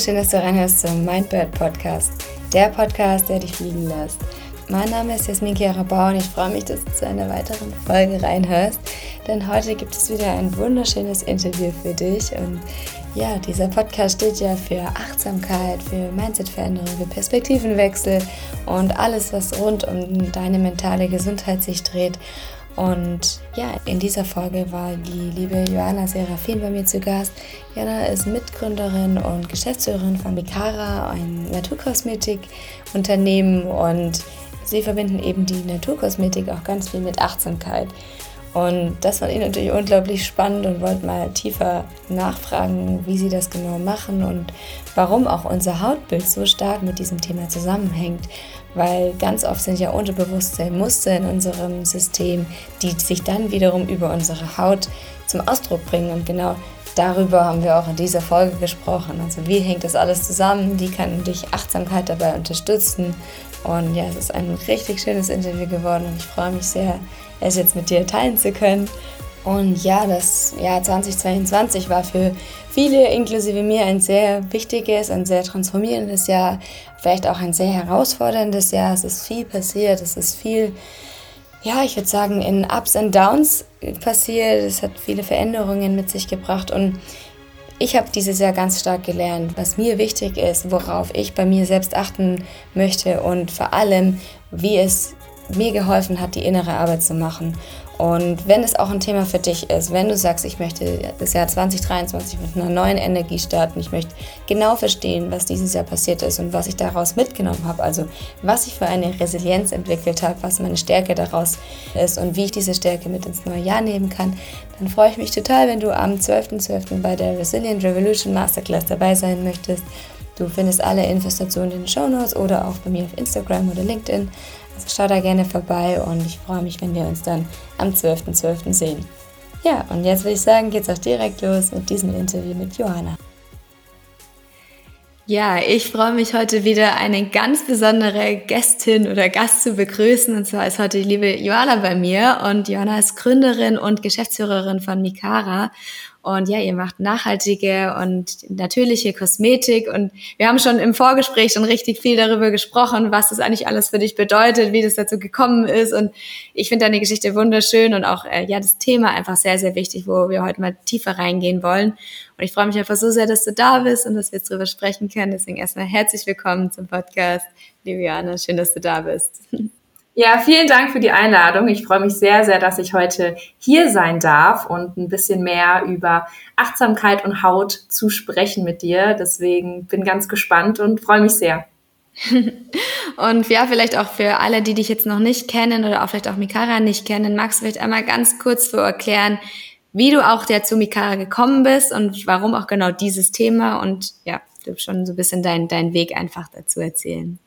wunderschön, dass du reinhörst zum Mindbird Podcast, der Podcast, der dich fliegen lässt. Mein Name ist Jasmin Bau und ich freue mich, dass du zu einer weiteren Folge reinhörst, denn heute gibt es wieder ein wunderschönes Interview für dich und ja, dieser Podcast steht ja für Achtsamkeit, für Mindsetveränderung, für Perspektivenwechsel und alles, was rund um deine mentale Gesundheit sich dreht. Und ja, in dieser Folge war die liebe Joanna Serafin bei mir zu Gast. Joanna ist Mitgründerin und Geschäftsführerin von Mikara, ein Naturkosmetikunternehmen und sie verbinden eben die Naturkosmetik auch ganz viel mit Achtsamkeit. Und das fand ich natürlich unglaublich spannend und wollte mal tiefer nachfragen, wie sie das genau machen und warum auch unser Hautbild so stark mit diesem Thema zusammenhängt. Weil ganz oft sind ja unterbewusste Muster in unserem System, die sich dann wiederum über unsere Haut zum Ausdruck bringen. Und genau darüber haben wir auch in dieser Folge gesprochen. Also wie hängt das alles zusammen? Wie kann dich Achtsamkeit dabei unterstützen? Und ja, es ist ein richtig schönes Interview geworden und ich freue mich sehr, es jetzt mit dir teilen zu können. Und ja, das Jahr 2022 war für viele, inklusive mir, ein sehr wichtiges, ein sehr transformierendes Jahr, vielleicht auch ein sehr herausforderndes Jahr. Es ist viel passiert, es ist viel, ja, ich würde sagen, in Ups und Downs passiert. Es hat viele Veränderungen mit sich gebracht und ich habe dieses Jahr ganz stark gelernt, was mir wichtig ist, worauf ich bei mir selbst achten möchte und vor allem, wie es mir geholfen hat, die innere Arbeit zu machen. Und wenn es auch ein Thema für dich ist, wenn du sagst, ich möchte das Jahr 2023 mit einer neuen Energie starten, ich möchte genau verstehen, was dieses Jahr passiert ist und was ich daraus mitgenommen habe, also was ich für eine Resilienz entwickelt habe, was meine Stärke daraus ist und wie ich diese Stärke mit ins neue Jahr nehmen kann, dann freue ich mich total, wenn du am 12.12. .12. bei der Resilient Revolution Masterclass dabei sein möchtest. Du findest alle Infos dazu in den Show Notes oder auch bei mir auf Instagram oder LinkedIn. Schau da gerne vorbei und ich freue mich, wenn wir uns dann am 12.12. .12. sehen. Ja, und jetzt würde ich sagen, geht's auch direkt los mit diesem Interview mit Johanna. Ja, ich freue mich heute wieder eine ganz besondere Gästin oder Gast zu begrüßen. Und zwar ist heute die liebe Johanna bei mir. Und Johanna ist Gründerin und Geschäftsführerin von Mikara. Und ja, ihr macht nachhaltige und natürliche Kosmetik. Und wir haben schon im Vorgespräch schon richtig viel darüber gesprochen, was das eigentlich alles für dich bedeutet, wie das dazu gekommen ist. Und ich finde deine Geschichte wunderschön und auch äh, ja das Thema einfach sehr, sehr wichtig, wo wir heute mal tiefer reingehen wollen. Und ich freue mich einfach so sehr, dass du da bist und dass wir jetzt drüber sprechen können. Deswegen erstmal herzlich willkommen zum Podcast. Liviana, schön, dass du da bist. Ja, vielen Dank für die Einladung. Ich freue mich sehr, sehr, dass ich heute hier sein darf und ein bisschen mehr über Achtsamkeit und Haut zu sprechen mit dir. Deswegen bin ganz gespannt und freue mich sehr. und ja, vielleicht auch für alle, die dich jetzt noch nicht kennen oder auch vielleicht auch Mikara nicht kennen, magst du vielleicht einmal ganz kurz so erklären, wie du auch der zu Mikara gekommen bist und warum auch genau dieses Thema und ja, du schon so ein bisschen deinen dein Weg einfach dazu erzählen.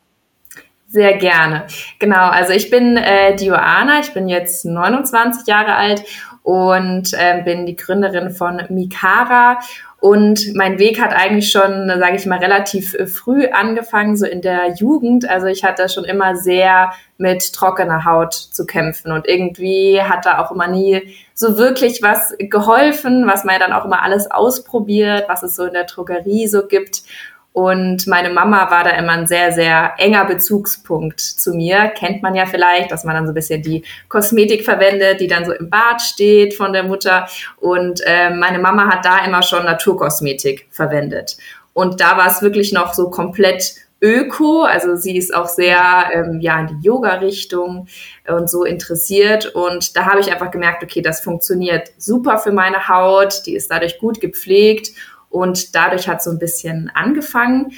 Sehr gerne. Genau, also ich bin äh, die Joana, ich bin jetzt 29 Jahre alt und äh, bin die Gründerin von Mikara. Und mein Weg hat eigentlich schon, sage ich mal, relativ äh, früh angefangen, so in der Jugend. Also ich hatte schon immer sehr mit trockener Haut zu kämpfen und irgendwie hat da auch immer nie so wirklich was geholfen, was man ja dann auch immer alles ausprobiert, was es so in der Drogerie so gibt. Und meine Mama war da immer ein sehr, sehr enger Bezugspunkt zu mir. Kennt man ja vielleicht, dass man dann so ein bisschen die Kosmetik verwendet, die dann so im Bad steht von der Mutter. Und äh, meine Mama hat da immer schon Naturkosmetik verwendet. Und da war es wirklich noch so komplett öko. Also sie ist auch sehr ähm, ja in die Yoga-Richtung und so interessiert. Und da habe ich einfach gemerkt, okay, das funktioniert super für meine Haut. Die ist dadurch gut gepflegt und dadurch hat so ein bisschen angefangen.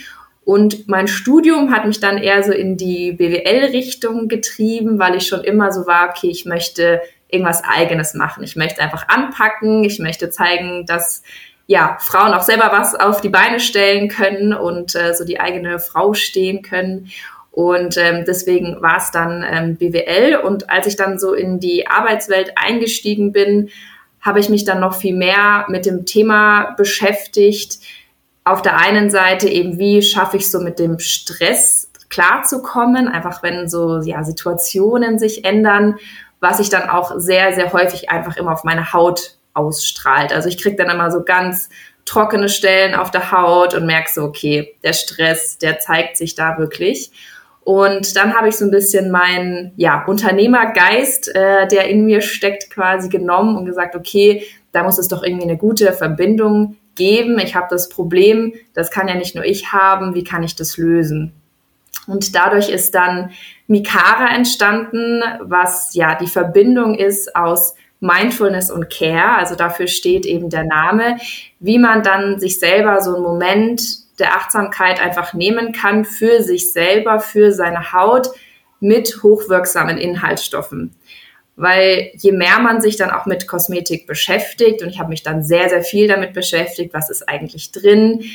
Und mein Studium hat mich dann eher so in die BWL-Richtung getrieben, weil ich schon immer so war, okay, ich möchte irgendwas Eigenes machen. Ich möchte einfach anpacken. Ich möchte zeigen, dass ja, Frauen auch selber was auf die Beine stellen können und äh, so die eigene Frau stehen können. Und ähm, deswegen war es dann ähm, BWL. Und als ich dann so in die Arbeitswelt eingestiegen bin, habe ich mich dann noch viel mehr mit dem Thema beschäftigt. Auf der einen Seite eben, wie schaffe ich so mit dem Stress klarzukommen, einfach wenn so ja, Situationen sich ändern, was sich dann auch sehr, sehr häufig einfach immer auf meine Haut ausstrahlt. Also ich kriege dann immer so ganz trockene Stellen auf der Haut und merke so, okay, der Stress, der zeigt sich da wirklich. Und dann habe ich so ein bisschen meinen ja, Unternehmergeist, äh, der in mir steckt, quasi genommen und gesagt, okay, da muss es doch irgendwie eine gute Verbindung geben. Ich habe das Problem, das kann ja nicht nur ich haben, wie kann ich das lösen? Und dadurch ist dann Mikara entstanden, was ja die Verbindung ist aus Mindfulness und Care. Also dafür steht eben der Name, wie man dann sich selber so einen Moment der Achtsamkeit einfach nehmen kann für sich selber, für seine Haut mit hochwirksamen Inhaltsstoffen. Weil je mehr man sich dann auch mit Kosmetik beschäftigt, und ich habe mich dann sehr, sehr viel damit beschäftigt, was ist eigentlich drin,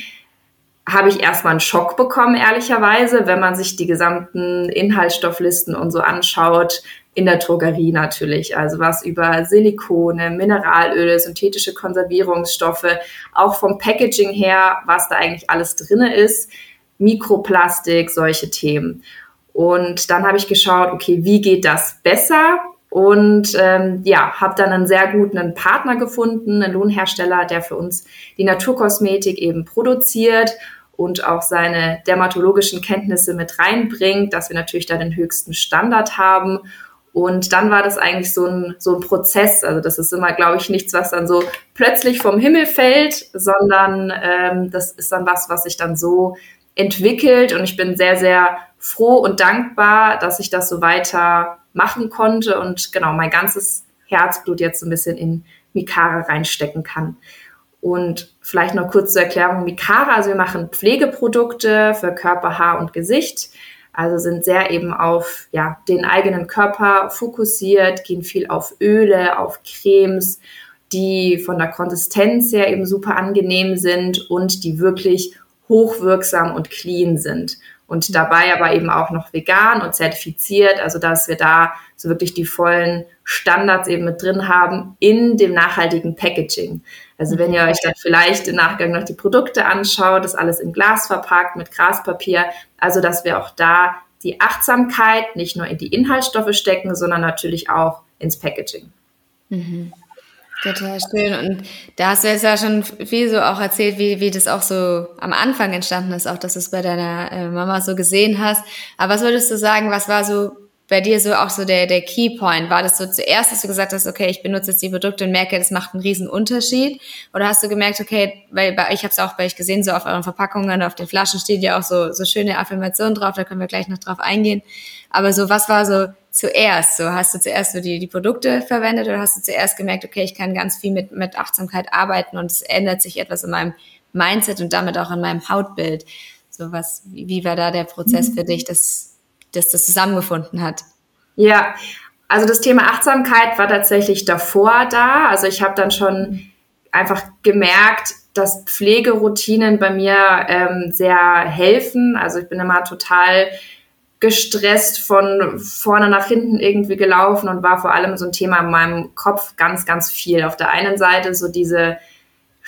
habe ich erstmal einen Schock bekommen, ehrlicherweise, wenn man sich die gesamten Inhaltsstofflisten und so anschaut, in der Drogerie natürlich. Also was über Silikone, Mineralöle, synthetische Konservierungsstoffe, auch vom Packaging her, was da eigentlich alles drinne ist, Mikroplastik, solche Themen. Und dann habe ich geschaut, okay, wie geht das besser? Und ähm, ja, habe dann einen sehr guten Partner gefunden, einen Lohnhersteller, der für uns die Naturkosmetik eben produziert und auch seine dermatologischen Kenntnisse mit reinbringt, dass wir natürlich da den höchsten Standard haben. Und dann war das eigentlich so ein, so ein Prozess. Also das ist immer, glaube ich, nichts, was dann so plötzlich vom Himmel fällt, sondern ähm, das ist dann was, was sich dann so entwickelt. Und ich bin sehr, sehr froh und dankbar, dass ich das so weiter machen konnte und genau mein ganzes Herzblut jetzt so ein bisschen in Mikara reinstecken kann. Und vielleicht noch kurz zur Erklärung Mikara. Also wir machen Pflegeprodukte für Körper, Haar und Gesicht. Also sind sehr eben auf ja, den eigenen Körper fokussiert, gehen viel auf Öle, auf Cremes, die von der Konsistenz her eben super angenehm sind und die wirklich hochwirksam und clean sind. Und dabei aber eben auch noch vegan und zertifiziert, also dass wir da so wirklich die vollen Standards eben mit drin haben in dem nachhaltigen Packaging. Also wenn ihr euch dann vielleicht im Nachgang noch die Produkte anschaut, ist alles in Glas verpackt mit Graspapier. Also dass wir auch da die Achtsamkeit nicht nur in die Inhaltsstoffe stecken, sondern natürlich auch ins Packaging. Mhm. Total schön. Und da hast du jetzt ja schon viel so auch erzählt, wie, wie das auch so am Anfang entstanden ist, auch dass du es bei deiner äh, Mama so gesehen hast. Aber was würdest du sagen, was war so bei dir so auch so der, der Keypoint? War das so zuerst, dass du gesagt hast, okay, ich benutze jetzt die Produkte und merke, das macht einen riesen Unterschied? Oder hast du gemerkt, okay, weil bei, ich habe es auch bei euch gesehen, so auf euren Verpackungen, auf den Flaschen steht ja auch so, so schöne Affirmationen drauf, da können wir gleich noch drauf eingehen. Aber so, was war so zuerst? So, hast du zuerst so die, die Produkte verwendet oder hast du zuerst gemerkt, okay, ich kann ganz viel mit, mit Achtsamkeit arbeiten und es ändert sich etwas in meinem Mindset und damit auch in meinem Hautbild? So was, wie war da der Prozess mhm. für dich, das dass das zusammengefunden hat? Ja, also das Thema Achtsamkeit war tatsächlich davor da. Also ich habe dann schon einfach gemerkt, dass Pflegeroutinen bei mir ähm, sehr helfen. Also ich bin immer total gestresst von vorne nach hinten irgendwie gelaufen und war vor allem so ein Thema in meinem Kopf ganz, ganz viel. Auf der einen Seite so diese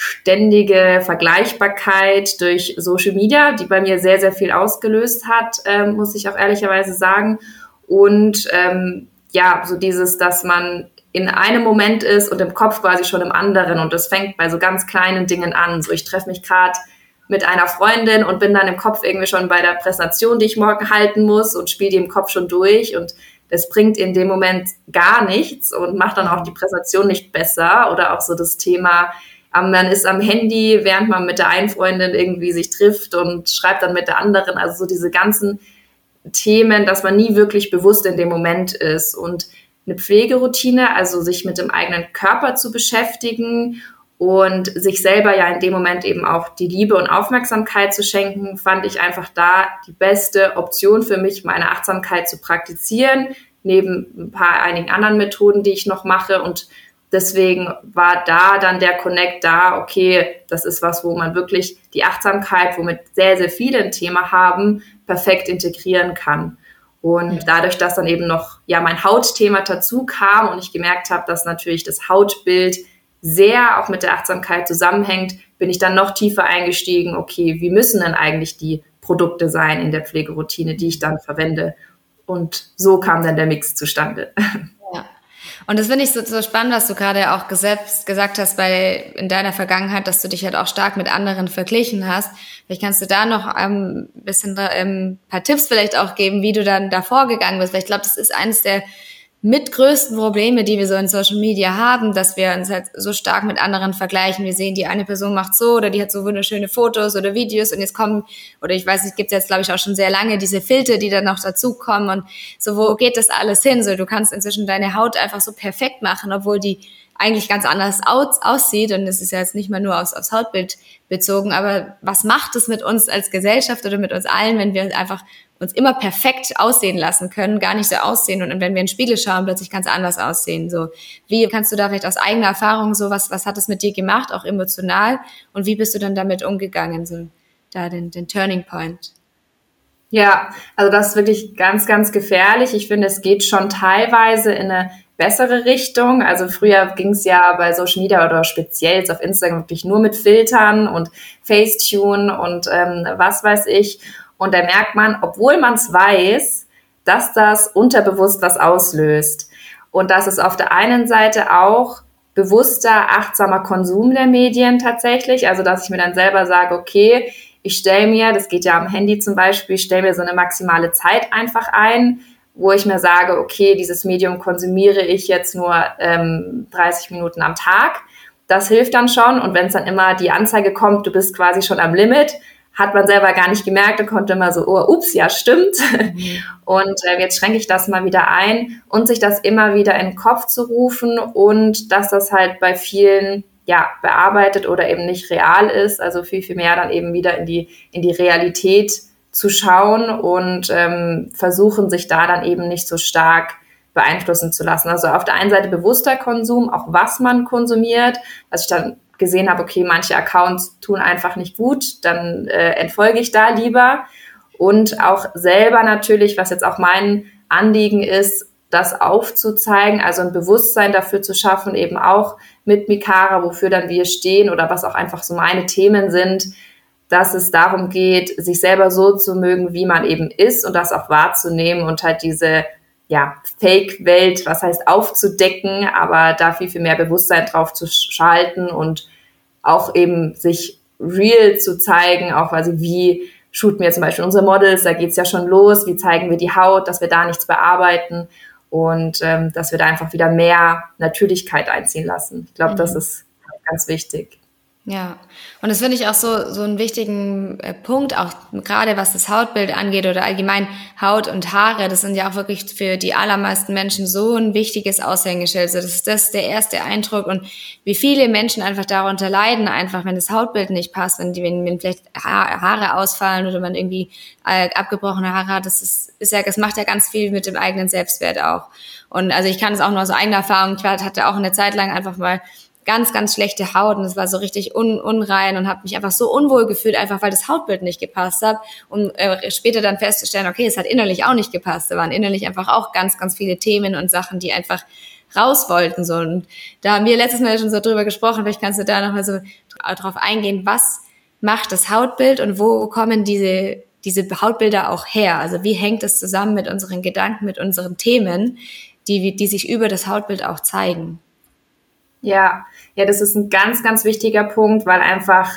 ständige Vergleichbarkeit durch Social Media, die bei mir sehr, sehr viel ausgelöst hat, ähm, muss ich auch ehrlicherweise sagen. Und ähm, ja, so dieses, dass man in einem Moment ist und im Kopf quasi schon im anderen. Und das fängt bei so ganz kleinen Dingen an. So, ich treffe mich gerade mit einer Freundin und bin dann im Kopf irgendwie schon bei der Präsentation, die ich morgen halten muss und spiele die im Kopf schon durch. Und das bringt in dem Moment gar nichts und macht dann auch die Präsentation nicht besser. Oder auch so das Thema, man ist am Handy, während man mit der einen Freundin irgendwie sich trifft und schreibt dann mit der anderen. Also so diese ganzen Themen, dass man nie wirklich bewusst in dem Moment ist. Und eine Pflegeroutine, also sich mit dem eigenen Körper zu beschäftigen und sich selber ja in dem Moment eben auch die Liebe und Aufmerksamkeit zu schenken, fand ich einfach da die beste Option für mich, meine Achtsamkeit zu praktizieren, neben ein paar einigen anderen Methoden, die ich noch mache und Deswegen war da dann der Connect da, okay, das ist was, wo man wirklich die Achtsamkeit, womit sehr, sehr viele ein Thema haben, perfekt integrieren kann. Und dadurch, dass dann eben noch ja mein Hautthema dazu kam und ich gemerkt habe, dass natürlich das Hautbild sehr auch mit der Achtsamkeit zusammenhängt, bin ich dann noch tiefer eingestiegen, okay, wie müssen denn eigentlich die Produkte sein in der Pflegeroutine, die ich dann verwende? Und so kam dann der Mix zustande. Und das finde ich so, so spannend, was du gerade auch gesetzt, gesagt hast bei in deiner Vergangenheit, dass du dich halt auch stark mit anderen verglichen hast. Vielleicht kannst du da noch ein bisschen ähm, ein paar Tipps vielleicht auch geben, wie du dann davor gegangen bist. Weil ich glaube, das ist eines der mit größten Probleme, die wir so in Social Media haben, dass wir uns halt so stark mit anderen vergleichen. Wir sehen, die eine Person macht so oder die hat so wunderschöne Fotos oder Videos und jetzt kommen, oder ich weiß nicht, gibt jetzt, glaube ich, auch schon sehr lange diese Filter, die dann noch dazukommen und so, wo geht das alles hin? So, du kannst inzwischen deine Haut einfach so perfekt machen, obwohl die eigentlich ganz anders aus, aussieht und es ist ja jetzt nicht mal nur aufs, aufs Hautbild bezogen, aber was macht es mit uns als Gesellschaft oder mit uns allen, wenn wir einfach uns immer perfekt aussehen lassen können, gar nicht so aussehen und wenn wir in den Spiegel schauen, plötzlich ganz anders aussehen. So, wie kannst du da vielleicht aus eigener Erfahrung so was, was hat es mit dir gemacht, auch emotional und wie bist du dann damit umgegangen, so da den, den Turning Point? Ja, also das ist wirklich ganz, ganz gefährlich. Ich finde, es geht schon teilweise in eine bessere Richtung. Also früher ging es ja bei Social Media oder speziell jetzt auf Instagram wirklich nur mit Filtern und Facetune und ähm, was weiß ich. Und da merkt man, obwohl man es weiß, dass das unterbewusst was auslöst. Und dass es auf der einen Seite auch bewusster, achtsamer Konsum der Medien tatsächlich. Also, dass ich mir dann selber sage, okay, ich stelle mir, das geht ja am Handy zum Beispiel, ich stelle mir so eine maximale Zeit einfach ein, wo ich mir sage, okay, dieses Medium konsumiere ich jetzt nur ähm, 30 Minuten am Tag. Das hilft dann schon. Und wenn es dann immer die Anzeige kommt, du bist quasi schon am Limit, hat man selber gar nicht gemerkt und konnte immer so, oh, ups, ja, stimmt. Mhm. Und äh, jetzt schränke ich das mal wieder ein und sich das immer wieder in den Kopf zu rufen und dass das halt bei vielen ja, bearbeitet oder eben nicht real ist, also viel, viel mehr dann eben wieder in die, in die Realität zu schauen und ähm, versuchen, sich da dann eben nicht so stark beeinflussen zu lassen. Also auf der einen Seite bewusster Konsum, auch was man konsumiert, was ich dann gesehen habe, okay, manche Accounts tun einfach nicht gut, dann äh, entfolge ich da lieber. Und auch selber natürlich, was jetzt auch mein Anliegen ist, das aufzuzeigen, also ein Bewusstsein dafür zu schaffen, eben auch mit Mikara, wofür dann wir stehen oder was auch einfach so meine Themen sind, dass es darum geht, sich selber so zu mögen, wie man eben ist und das auch wahrzunehmen und halt diese ja, Fake-Welt, was heißt aufzudecken, aber da viel, viel mehr Bewusstsein drauf zu schalten und auch eben sich real zu zeigen, auch quasi wie shooten wir zum Beispiel unsere Models, da geht's ja schon los, wie zeigen wir die Haut, dass wir da nichts bearbeiten und ähm, dass wir da einfach wieder mehr Natürlichkeit einziehen lassen. Ich glaube, mhm. das ist ganz wichtig. Ja, und das finde ich auch so, so einen wichtigen äh, Punkt, auch gerade was das Hautbild angeht oder allgemein Haut und Haare, das sind ja auch wirklich für die allermeisten Menschen so ein wichtiges Aushängeschild. Also das ist das der erste Eindruck und wie viele Menschen einfach darunter leiden, einfach wenn das Hautbild nicht passt, wenn, die, wenn, wenn vielleicht Haare ausfallen oder man irgendwie äh, abgebrochene Haare hat, das ist, ist ja, das macht ja ganz viel mit dem eigenen Selbstwert auch. Und also ich kann es auch nur aus eigener Erfahrung, ich hatte auch eine Zeit lang einfach mal ganz, ganz schlechte Haut und es war so richtig un unrein und habe mich einfach so unwohl gefühlt, einfach weil das Hautbild nicht gepasst hat. Und äh, später dann festzustellen, okay, es hat innerlich auch nicht gepasst. Da waren innerlich einfach auch ganz, ganz viele Themen und Sachen, die einfach raus wollten. So. Und da haben wir letztes Mal schon so drüber gesprochen, vielleicht kannst du da nochmal so drauf eingehen, was macht das Hautbild und wo kommen diese, diese Hautbilder auch her? Also wie hängt das zusammen mit unseren Gedanken, mit unseren Themen, die, die sich über das Hautbild auch zeigen? Ja, ja, das ist ein ganz, ganz wichtiger Punkt, weil einfach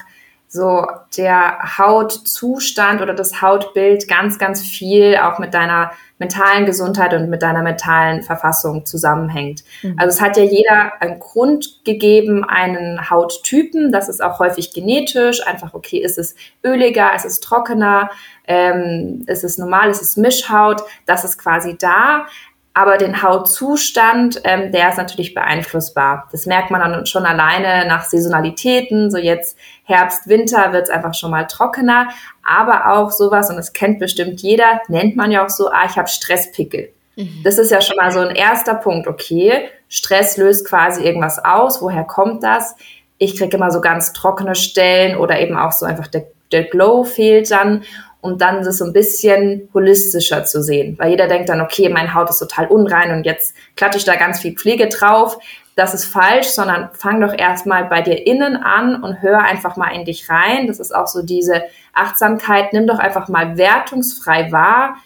so der Hautzustand oder das Hautbild ganz, ganz viel auch mit deiner mentalen Gesundheit und mit deiner mentalen Verfassung zusammenhängt. Mhm. Also es hat ja jeder einen Grund gegeben, einen Hauttypen. Das ist auch häufig genetisch. Einfach, okay, ist es öliger, ist es trockener, ähm, ist es normal, ist es Mischhaut. Das ist quasi da. Aber den Hautzustand, ähm, der ist natürlich beeinflussbar. Das merkt man dann schon alleine nach Saisonalitäten. So jetzt Herbst, Winter wird es einfach schon mal trockener. Aber auch sowas, und das kennt bestimmt jeder, nennt man ja auch so, ah, ich habe Stresspickel. Mhm. Das ist ja schon mal so ein erster Punkt. Okay, Stress löst quasi irgendwas aus. Woher kommt das? Ich kriege immer so ganz trockene Stellen oder eben auch so einfach der, der Glow fehlt dann um dann das so ein bisschen holistischer zu sehen. Weil jeder denkt dann, okay, meine Haut ist total unrein und jetzt klatsche ich da ganz viel Pflege drauf. Das ist falsch, sondern fang doch erstmal bei dir innen an und hör einfach mal in dich rein. Das ist auch so diese Achtsamkeit. Nimm doch einfach mal wertungsfrei wahr,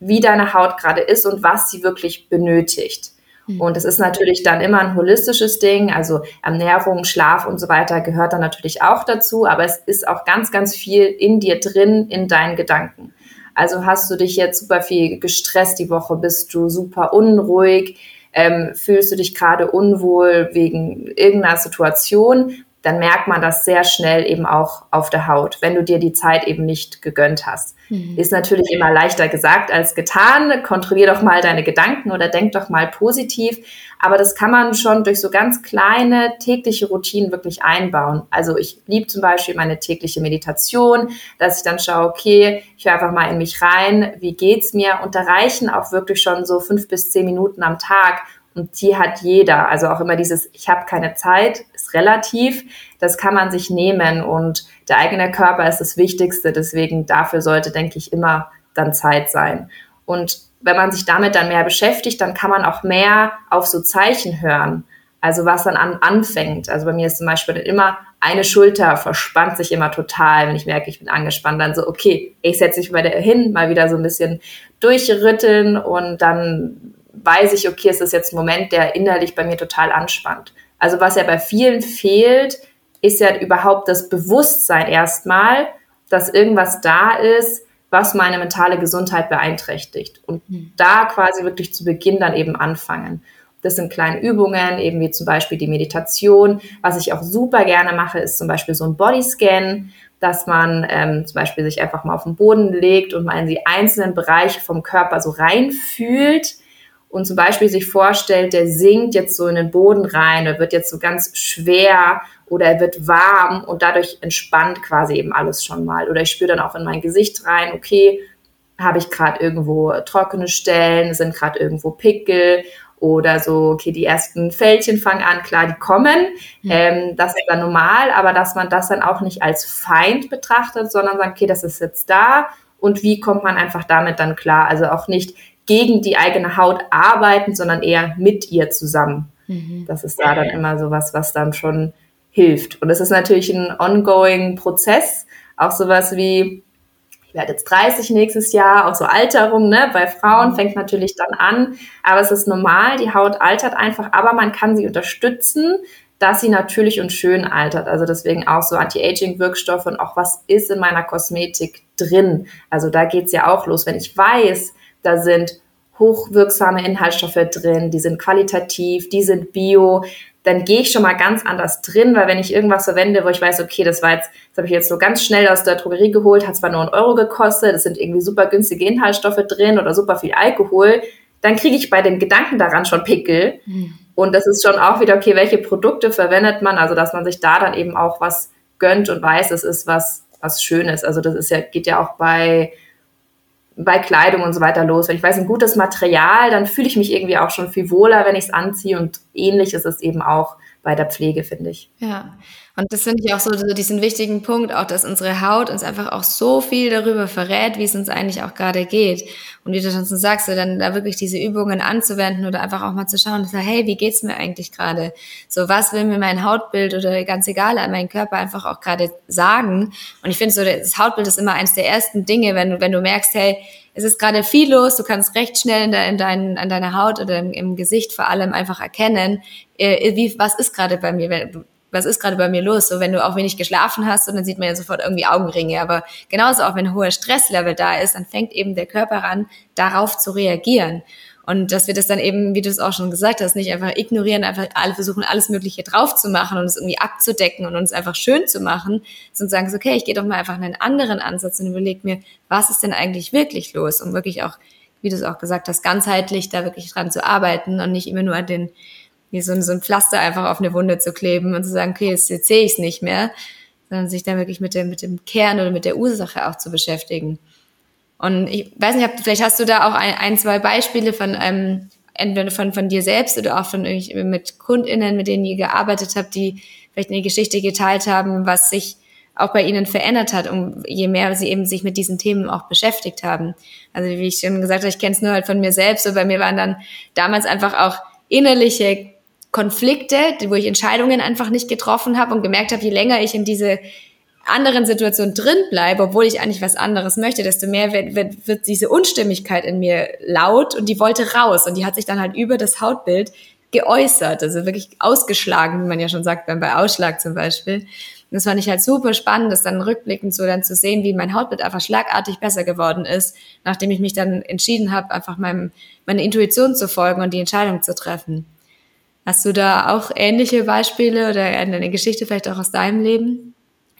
wie deine Haut gerade ist und was sie wirklich benötigt. Mhm. Und es ist natürlich dann immer ein holistisches Ding, also Ernährung, Schlaf und so weiter gehört dann natürlich auch dazu, aber es ist auch ganz, ganz viel in dir drin, in deinen Gedanken. Also hast du dich jetzt super viel gestresst die Woche, bist du super unruhig, ähm, fühlst du dich gerade unwohl wegen irgendeiner Situation, dann merkt man das sehr schnell eben auch auf der Haut, wenn du dir die Zeit eben nicht gegönnt hast. Mhm. Ist natürlich immer leichter gesagt als getan. Kontrollier doch mal deine Gedanken oder denk doch mal positiv. Aber das kann man schon durch so ganz kleine tägliche Routinen wirklich einbauen. Also ich liebe zum Beispiel meine tägliche Meditation, dass ich dann schaue, okay, ich höre einfach mal in mich rein, wie geht's mir? Und da reichen auch wirklich schon so fünf bis zehn Minuten am Tag, und die hat jeder. Also auch immer dieses, ich habe keine Zeit, ist relativ. Das kann man sich nehmen und der eigene Körper ist das Wichtigste. Deswegen dafür sollte, denke ich, immer dann Zeit sein. Und wenn man sich damit dann mehr beschäftigt, dann kann man auch mehr auf so Zeichen hören. Also was dann an, anfängt. Also bei mir ist zum Beispiel immer eine Schulter verspannt sich immer total, wenn ich merke, ich bin angespannt, dann so, okay, ich setze mich mal hin, mal wieder so ein bisschen durchrütteln und dann weiß ich, okay, es ist jetzt ein Moment, der innerlich bei mir total anspannt. Also was ja bei vielen fehlt, ist ja überhaupt das Bewusstsein erstmal, dass irgendwas da ist, was meine mentale Gesundheit beeinträchtigt. Und mhm. da quasi wirklich zu Beginn dann eben anfangen. Das sind kleine Übungen, eben wie zum Beispiel die Meditation. Was ich auch super gerne mache, ist zum Beispiel so ein Bodyscan, dass man ähm, zum Beispiel sich einfach mal auf den Boden legt und mal in die einzelnen Bereiche vom Körper so reinfühlt und zum Beispiel sich vorstellt, der sinkt jetzt so in den Boden rein, er wird jetzt so ganz schwer oder er wird warm und dadurch entspannt quasi eben alles schon mal. Oder ich spüre dann auch in mein Gesicht rein, okay, habe ich gerade irgendwo trockene Stellen, sind gerade irgendwo Pickel oder so, okay, die ersten Fältchen fangen an, klar, die kommen. Mhm. Ähm, das ist dann normal, aber dass man das dann auch nicht als Feind betrachtet, sondern sagt, okay, das ist jetzt da und wie kommt man einfach damit dann klar? Also auch nicht gegen die eigene Haut arbeiten, sondern eher mit ihr zusammen. Mhm. Das ist da dann immer so was, was dann schon hilft. Und es ist natürlich ein ongoing Prozess, auch sowas wie, ich werde jetzt 30 nächstes Jahr, auch so Alterung, ne, bei Frauen fängt natürlich dann an, aber es ist normal, die Haut altert einfach, aber man kann sie unterstützen, dass sie natürlich und schön altert. Also deswegen auch so Anti-Aging-Wirkstoffe und auch was ist in meiner Kosmetik drin. Also da geht's ja auch los. Wenn ich weiß, da sind hochwirksame Inhaltsstoffe drin, die sind qualitativ, die sind bio, dann gehe ich schon mal ganz anders drin, weil wenn ich irgendwas verwende, wo ich weiß, okay, das war jetzt, das habe ich jetzt so ganz schnell aus der Drogerie geholt, hat zwar nur einen Euro gekostet, es sind irgendwie super günstige Inhaltsstoffe drin oder super viel Alkohol, dann kriege ich bei dem Gedanken daran schon Pickel. Mhm. Und das ist schon auch wieder, okay, welche Produkte verwendet man, also dass man sich da dann eben auch was gönnt und weiß, es ist was, was Schönes. Also das ist ja, geht ja auch bei bei Kleidung und so weiter los. Wenn ich weiß, ein gutes Material, dann fühle ich mich irgendwie auch schon viel wohler, wenn ich es anziehe. Und ähnlich ist es eben auch bei der Pflege, finde ich. Ja, und das finde ich auch so, so diesen wichtigen Punkt, auch dass unsere Haut uns einfach auch so viel darüber verrät, wie es uns eigentlich auch gerade geht. Und wie du schon sagst, so dann da wirklich diese Übungen anzuwenden oder einfach auch mal zu schauen, so, hey, wie geht's mir eigentlich gerade? So, was will mir mein Hautbild oder ganz egal an meinem Körper einfach auch gerade sagen? Und ich finde so, das Hautbild ist immer eines der ersten Dinge, wenn du, wenn du merkst, hey, es ist gerade viel los, du kannst recht schnell in, de, in dein, an deiner Haut oder im, im, Gesicht vor allem einfach erkennen, äh, wie, was ist gerade bei mir, wenn was ist gerade bei mir los? So, wenn du auch wenig geschlafen hast, und dann sieht man ja sofort irgendwie Augenringe. Aber genauso auch, wenn ein hoher Stresslevel da ist, dann fängt eben der Körper an, darauf zu reagieren. Und dass wir das dann eben, wie du es auch schon gesagt hast, nicht einfach ignorieren, einfach alle versuchen, alles Mögliche drauf zu machen und es irgendwie abzudecken und uns einfach schön zu machen, sondern sagen, okay, ich gehe doch mal einfach einen anderen Ansatz und überlege mir, was ist denn eigentlich wirklich los, um wirklich auch, wie du es auch gesagt hast, ganzheitlich da wirklich dran zu arbeiten und nicht immer nur an den, wie so, so ein Pflaster einfach auf eine Wunde zu kleben und zu sagen, okay, jetzt, jetzt sehe ich es nicht mehr, sondern sich dann wirklich mit dem, mit dem Kern oder mit der Ursache auch zu beschäftigen. Und ich weiß nicht, vielleicht hast du da auch ein, ein zwei Beispiele von einem, entweder von, von dir selbst oder auch von mit KundInnen, mit denen ihr gearbeitet habt, die vielleicht eine Geschichte geteilt haben, was sich auch bei ihnen verändert hat, um je mehr sie eben sich mit diesen Themen auch beschäftigt haben. Also wie ich schon gesagt habe, ich kenne es nur halt von mir selbst, und bei mir waren dann damals einfach auch innerliche Konflikte, wo ich Entscheidungen einfach nicht getroffen habe und gemerkt habe, je länger ich in diese anderen Situation drin bleibe, obwohl ich eigentlich was anderes möchte, desto mehr wird, wird, wird diese Unstimmigkeit in mir laut und die wollte raus. Und die hat sich dann halt über das Hautbild geäußert, also wirklich ausgeschlagen, wie man ja schon sagt, bei Ausschlag zum Beispiel. Und das fand ich halt super spannend, das dann rückblickend so dann zu sehen, wie mein Hautbild einfach schlagartig besser geworden ist, nachdem ich mich dann entschieden habe, einfach meinem, meiner Intuition zu folgen und die Entscheidung zu treffen. Hast du da auch ähnliche Beispiele oder eine Geschichte vielleicht auch aus deinem Leben,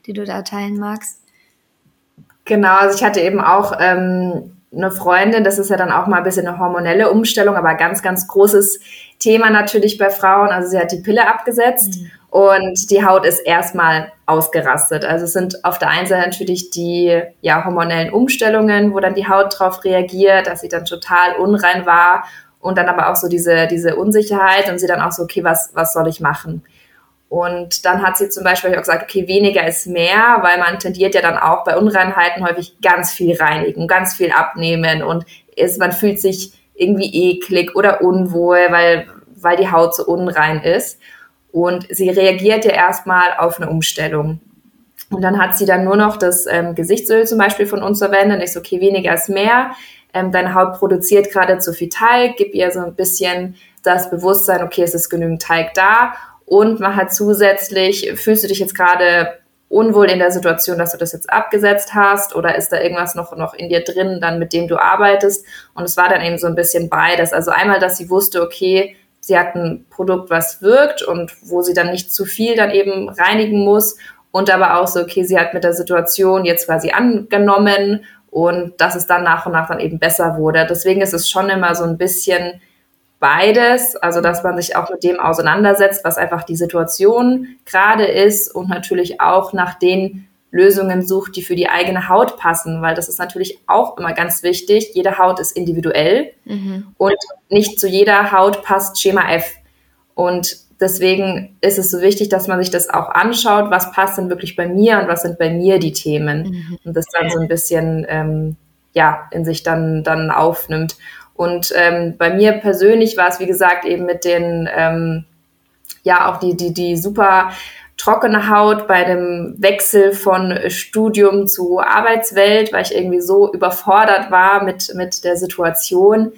die du da teilen magst? Genau, also ich hatte eben auch ähm, eine Freundin, das ist ja dann auch mal ein bisschen eine hormonelle Umstellung, aber ganz, ganz großes Thema natürlich bei Frauen. Also sie hat die Pille abgesetzt mhm. und die Haut ist erstmal ausgerastet. Also es sind auf der einen Seite natürlich die ja, hormonellen Umstellungen, wo dann die Haut drauf reagiert, dass sie dann total unrein war und dann aber auch so diese, diese Unsicherheit und sie dann auch so, okay, was, was soll ich machen? Und dann hat sie zum Beispiel auch gesagt, okay, weniger ist mehr, weil man tendiert ja dann auch bei Unreinheiten häufig ganz viel reinigen, ganz viel abnehmen und ist, man fühlt sich irgendwie eklig oder unwohl, weil, weil die Haut so unrein ist. Und sie reagiert ja erstmal auf eine Umstellung. Und dann hat sie dann nur noch das ähm, Gesichtsöl zum Beispiel von uns verwendet. Ich so, okay, weniger ist mehr. Ähm, deine Haut produziert gerade zu viel Teig, gib ihr so ein bisschen das Bewusstsein, okay, es ist genügend Teig da und man hat zusätzlich, fühlst du dich jetzt gerade unwohl in der Situation, dass du das jetzt abgesetzt hast oder ist da irgendwas noch, noch in dir drin, dann mit dem du arbeitest? Und es war dann eben so ein bisschen beides. Also einmal, dass sie wusste, okay, sie hat ein Produkt, was wirkt und wo sie dann nicht zu viel dann eben reinigen muss und aber auch so, okay, sie hat mit der Situation jetzt quasi angenommen und dass es dann nach und nach dann eben besser wurde. Deswegen ist es schon immer so ein bisschen beides, also dass man sich auch mit dem auseinandersetzt, was einfach die Situation gerade ist und natürlich auch nach den Lösungen sucht, die für die eigene Haut passen, weil das ist natürlich auch immer ganz wichtig. Jede Haut ist individuell mhm. und nicht zu jeder Haut passt Schema F. Und deswegen ist es so wichtig, dass man sich das auch anschaut, was passt denn wirklich bei mir und was sind bei mir die Themen mhm. und das dann so ein bisschen ähm, ja in sich dann dann aufnimmt. Und ähm, bei mir persönlich war es, wie gesagt, eben mit den, ähm, ja, auch die, die, die super trockene Haut bei dem Wechsel von Studium zu Arbeitswelt, weil ich irgendwie so überfordert war mit, mit der Situation,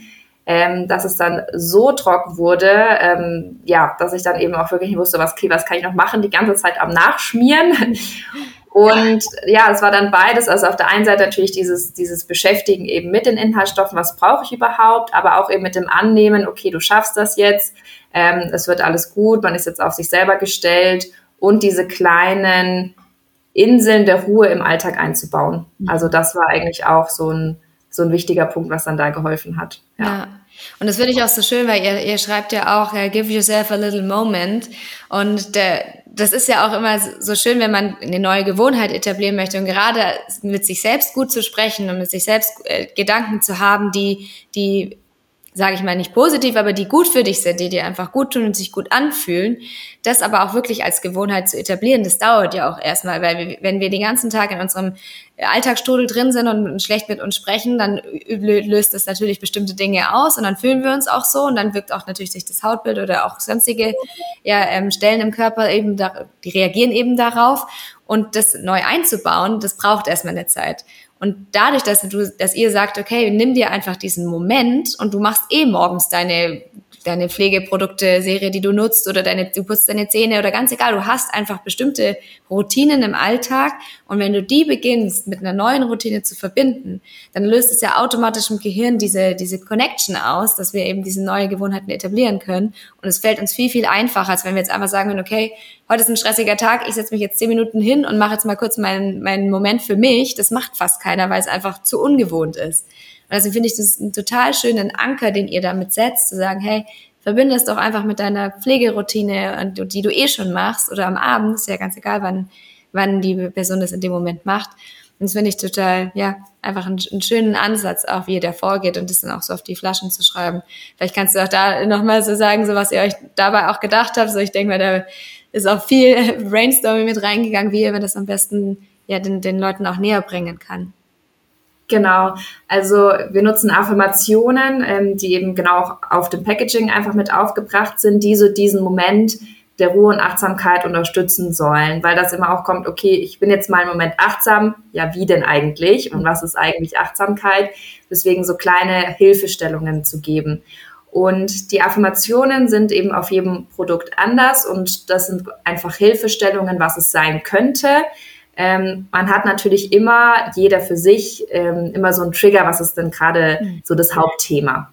ähm, dass es dann so trocken wurde, ähm, ja, dass ich dann eben auch wirklich nicht wusste, was, okay, was kann ich noch machen, die ganze Zeit am Nachschmieren. Und ja, es war dann beides. Also auf der einen Seite natürlich dieses, dieses Beschäftigen eben mit den Inhaltsstoffen, was brauche ich überhaupt, aber auch eben mit dem Annehmen, okay, du schaffst das jetzt, ähm, es wird alles gut, man ist jetzt auf sich selber gestellt und diese kleinen Inseln der Ruhe im Alltag einzubauen. Mhm. Also das war eigentlich auch so ein, so ein wichtiger Punkt, was dann da geholfen hat. ja. ja. Und das finde ich auch so schön, weil ihr, ihr schreibt ja auch, give yourself a little moment. Und der, das ist ja auch immer so schön, wenn man eine neue Gewohnheit etablieren möchte und gerade mit sich selbst gut zu sprechen und mit sich selbst äh, Gedanken zu haben, die, die sage ich mal nicht positiv, aber die gut für dich sind, die dir einfach gut tun und sich gut anfühlen, das aber auch wirklich als Gewohnheit zu etablieren, das dauert ja auch erstmal, weil wir, wenn wir den ganzen Tag in unserem Alltagsstrudel drin sind und schlecht mit uns sprechen, dann löst das natürlich bestimmte Dinge aus und dann fühlen wir uns auch so und dann wirkt auch natürlich sich das Hautbild oder auch sonstige ja, ähm, Stellen im Körper eben, da, die reagieren eben darauf und das neu einzubauen, das braucht erstmal eine Zeit. Und dadurch, dass du, dass ihr sagt, okay, nimm dir einfach diesen Moment und du machst eh morgens deine deine Pflegeprodukte-Serie, die du nutzt oder deine, du putzt deine Zähne oder ganz egal, du hast einfach bestimmte Routinen im Alltag und wenn du die beginnst mit einer neuen Routine zu verbinden, dann löst es ja automatisch im Gehirn diese, diese Connection aus, dass wir eben diese neue Gewohnheiten etablieren können und es fällt uns viel, viel einfacher, als wenn wir jetzt einfach sagen würden, okay, heute ist ein stressiger Tag, ich setze mich jetzt zehn Minuten hin und mache jetzt mal kurz meinen, meinen Moment für mich. Das macht fast keiner, weil es einfach zu ungewohnt ist. Deswegen finde ich das einen total schönen Anker, den ihr damit setzt, zu sagen, hey, verbinde es doch einfach mit deiner Pflegeroutine, die du eh schon machst, oder am Abend, ist ja ganz egal, wann, wann die Person das in dem Moment macht. Und das finde ich total, ja, einfach einen, einen, schönen Ansatz, auch wie ihr da vorgeht und das dann auch so auf die Flaschen zu schreiben. Vielleicht kannst du auch da nochmal so sagen, so was ihr euch dabei auch gedacht habt. So, ich denke mal, da ist auch viel Brainstorming mit reingegangen, wie ihr das am besten ja den, den Leuten auch näher bringen kann. Genau, also wir nutzen Affirmationen, ähm, die eben genau auch auf dem Packaging einfach mit aufgebracht sind, die so diesen Moment der Ruhe und Achtsamkeit unterstützen sollen, weil das immer auch kommt, okay, ich bin jetzt mal im Moment achtsam, ja, wie denn eigentlich und was ist eigentlich Achtsamkeit? Deswegen so kleine Hilfestellungen zu geben. Und die Affirmationen sind eben auf jedem Produkt anders und das sind einfach Hilfestellungen, was es sein könnte. Ähm, man hat natürlich immer, jeder für sich, ähm, immer so ein Trigger, was ist denn gerade mhm. so das Hauptthema?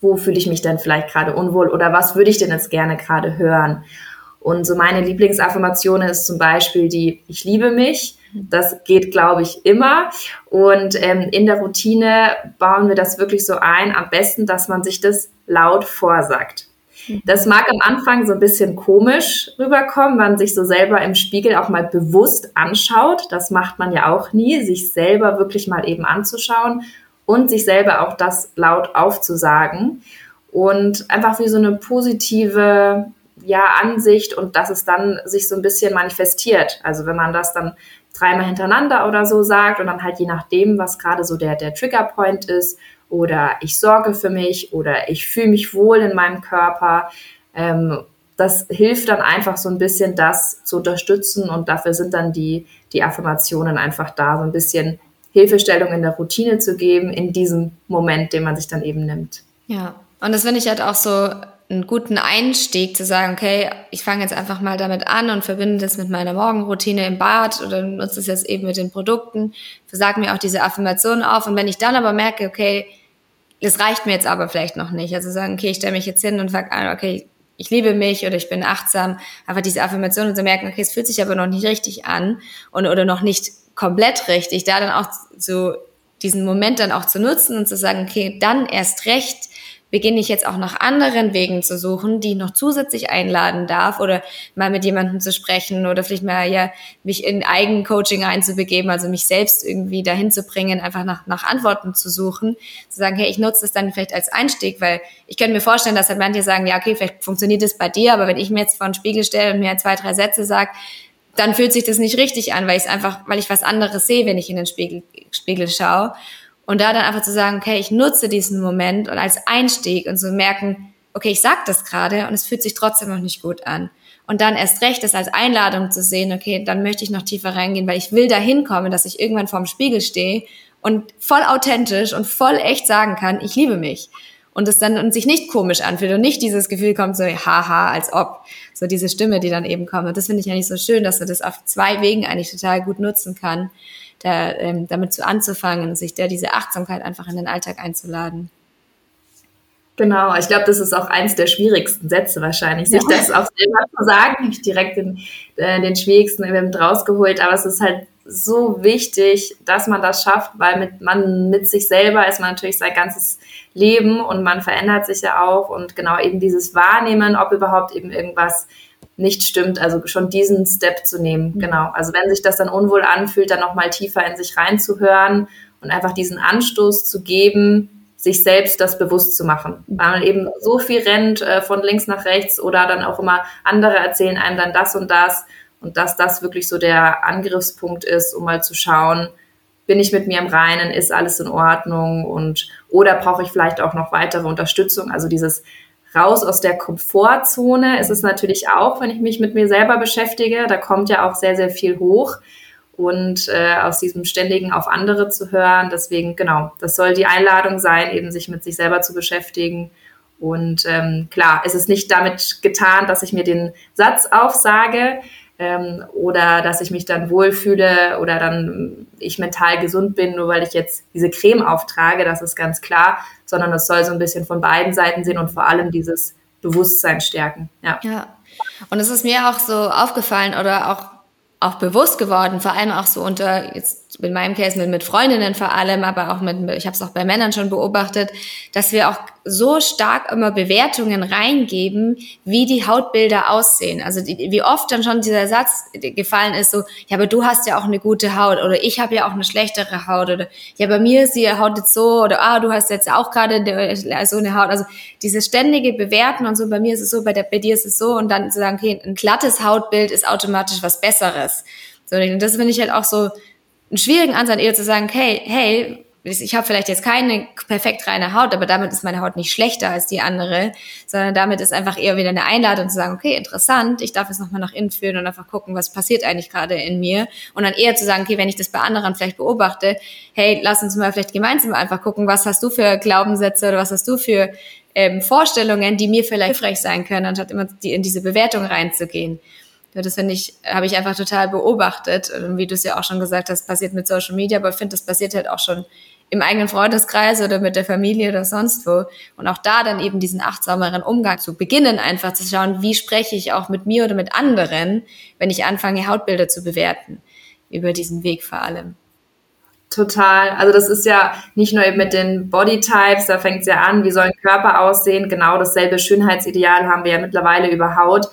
Wo fühle ich mich denn vielleicht gerade unwohl oder was würde ich denn jetzt gerne gerade hören? Und so meine Lieblingsaffirmation ist zum Beispiel die Ich liebe mich. Das geht, glaube ich, immer. Und ähm, in der Routine bauen wir das wirklich so ein, am besten, dass man sich das laut vorsagt. Das mag am Anfang so ein bisschen komisch rüberkommen, wenn man sich so selber im Spiegel auch mal bewusst anschaut. Das macht man ja auch nie, sich selber wirklich mal eben anzuschauen und sich selber auch das laut aufzusagen. Und einfach wie so eine positive ja, Ansicht und dass es dann sich so ein bisschen manifestiert. Also wenn man das dann dreimal hintereinander oder so sagt und dann halt je nachdem, was gerade so der, der Triggerpoint ist oder ich sorge für mich oder ich fühle mich wohl in meinem Körper. Ähm, das hilft dann einfach so ein bisschen, das zu unterstützen und dafür sind dann die, die Affirmationen einfach da, so ein bisschen Hilfestellung in der Routine zu geben, in diesem Moment, den man sich dann eben nimmt. Ja, und das finde ich halt auch so einen guten Einstieg zu sagen, okay, ich fange jetzt einfach mal damit an und verbinde das mit meiner Morgenroutine im Bad oder nutze es jetzt eben mit den Produkten, versage mir auch diese Affirmationen auf und wenn ich dann aber merke, okay, das reicht mir jetzt aber vielleicht noch nicht, also sagen, okay, ich stelle mich jetzt hin und sage, okay, ich liebe mich oder ich bin achtsam, aber diese Affirmationen zu merken, okay, es fühlt sich aber noch nicht richtig an und oder noch nicht komplett richtig, da dann auch so diesen Moment dann auch zu nutzen und zu sagen, okay, dann erst recht beginne ich jetzt auch nach anderen Wegen zu suchen, die ich noch zusätzlich einladen darf oder mal mit jemandem zu sprechen oder vielleicht mal ja mich in Eigencoaching einzubegeben, also mich selbst irgendwie dahin zu bringen, einfach nach, nach Antworten zu suchen, zu sagen, hey, ich nutze das dann vielleicht als Einstieg, weil ich könnte mir vorstellen, dass halt manche sagen, ja, okay, vielleicht funktioniert das bei dir, aber wenn ich mir jetzt vor den Spiegel stelle und mir zwei, drei Sätze sage, dann fühlt sich das nicht richtig an, weil ich es einfach, weil ich was anderes sehe, wenn ich in den Spiegel, Spiegel schaue. Und da dann einfach zu sagen, okay, ich nutze diesen Moment und als Einstieg und so merken, okay, ich sag das gerade und es fühlt sich trotzdem noch nicht gut an. Und dann erst recht das als Einladung zu sehen, okay, dann möchte ich noch tiefer reingehen, weil ich will dahin kommen, dass ich irgendwann vorm Spiegel stehe und voll authentisch und voll echt sagen kann, ich liebe mich. Und es dann und sich nicht komisch anfühlt und nicht dieses Gefühl kommt so, haha, als ob. So diese Stimme, die dann eben kommt. Und das finde ich nicht so schön, dass er das auf zwei Wegen eigentlich total gut nutzen kann da, ähm, damit zu anzufangen, sich da diese Achtsamkeit einfach in den Alltag einzuladen. Genau, ich glaube, das ist auch eins der schwierigsten Sätze wahrscheinlich, sich ja. das auch selber zu sagen. Ich direkt den, äh, den schwierigsten eben rausgeholt, aber es ist halt so wichtig, dass man das schafft, weil mit, man mit sich selber ist man natürlich sein ganzes Leben und man verändert sich ja auch und genau eben dieses Wahrnehmen, ob überhaupt eben irgendwas nicht stimmt, also schon diesen Step zu nehmen. Mhm. Genau. Also wenn sich das dann unwohl anfühlt, dann nochmal tiefer in sich reinzuhören und einfach diesen Anstoß zu geben, sich selbst das bewusst zu machen. Mhm. Weil man eben so viel rennt äh, von links nach rechts oder dann auch immer andere erzählen einem dann das und das und dass das wirklich so der Angriffspunkt ist, um mal zu schauen, bin ich mit mir im Reinen, ist alles in Ordnung und oder brauche ich vielleicht auch noch weitere Unterstützung? Also dieses raus aus der Komfortzone ist es natürlich auch, wenn ich mich mit mir selber beschäftige. Da kommt ja auch sehr, sehr viel hoch. Und äh, aus diesem ständigen auf andere zu hören. Deswegen, genau, das soll die Einladung sein, eben sich mit sich selber zu beschäftigen. Und ähm, klar, es ist nicht damit getan, dass ich mir den Satz aufsage, ähm, oder dass ich mich dann wohlfühle oder dann ich mental gesund bin, nur weil ich jetzt diese Creme auftrage, das ist ganz klar, sondern es soll so ein bisschen von beiden Seiten sehen und vor allem dieses Bewusstsein stärken. Ja. ja. Und es ist mir auch so aufgefallen oder auch auch bewusst geworden, vor allem auch so unter, jetzt in meinem Case mit, mit Freundinnen vor allem, aber auch mit, ich habe es auch bei Männern schon beobachtet, dass wir auch so stark immer Bewertungen reingeben, wie die Hautbilder aussehen. Also die, wie oft dann schon dieser Satz gefallen ist, so, ja, aber du hast ja auch eine gute Haut oder ich habe ja auch eine schlechtere Haut oder ja, bei mir ist die Haut jetzt so oder ah, du hast jetzt auch gerade so eine Haut. Also dieses ständige Bewerten und so, bei mir ist es so, bei, der, bei dir ist es so und dann zu sagen, okay, ein glattes Hautbild ist automatisch was Besseres. So, und das finde ich halt auch so einen schwierigen Ansatz, eher zu sagen, hey, hey, ich habe vielleicht jetzt keine perfekt reine Haut, aber damit ist meine Haut nicht schlechter als die andere, sondern damit ist einfach eher wieder eine Einladung zu sagen, okay, interessant, ich darf jetzt nochmal nach innen führen und einfach gucken, was passiert eigentlich gerade in mir. Und dann eher zu sagen, okay, wenn ich das bei anderen vielleicht beobachte, hey, lass uns mal vielleicht gemeinsam einfach gucken, was hast du für Glaubenssätze oder was hast du für ähm, Vorstellungen, die mir vielleicht hilfreich sein können, anstatt immer die, in diese Bewertung reinzugehen. Das finde ich, habe ich einfach total beobachtet. Und wie du es ja auch schon gesagt hast, passiert mit Social Media, aber ich finde, das passiert halt auch schon im eigenen Freundeskreis oder mit der Familie oder sonst wo. Und auch da dann eben diesen achtsameren Umgang zu beginnen, einfach zu schauen, wie spreche ich auch mit mir oder mit anderen, wenn ich anfange, Hautbilder zu bewerten. Über diesen Weg vor allem. Total. Also das ist ja nicht nur eben mit den Bodytypes, da fängt es ja an, wie soll ein Körper aussehen. Genau dasselbe Schönheitsideal haben wir ja mittlerweile über Haut.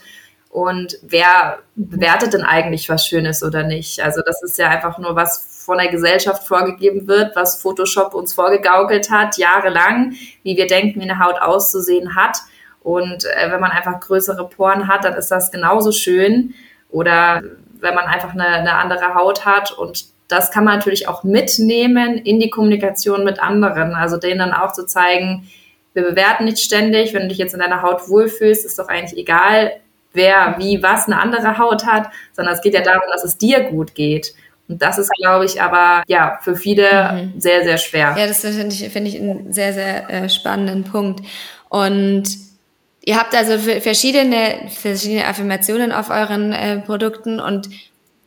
Und wer bewertet denn eigentlich, was schön ist oder nicht? Also das ist ja einfach nur was von der Gesellschaft vorgegeben wird, was Photoshop uns vorgegaukelt hat, jahrelang, wie wir denken, wie eine Haut auszusehen hat. Und äh, wenn man einfach größere Poren hat, dann ist das genauso schön. Oder wenn man einfach eine, eine andere Haut hat und das kann man natürlich auch mitnehmen in die Kommunikation mit anderen. Also denen dann auch zu zeigen, wir bewerten nicht ständig, wenn du dich jetzt in deiner Haut wohlfühlst, ist doch eigentlich egal, wer, wie, was eine andere Haut hat, sondern es geht ja darum, dass es dir gut geht. Und das ist, glaube ich, aber ja für viele mhm. sehr, sehr schwer. Ja, das finde ich, finde ich einen sehr, sehr äh, spannenden Punkt. Und ihr habt also verschiedene, verschiedene Affirmationen auf euren äh, Produkten und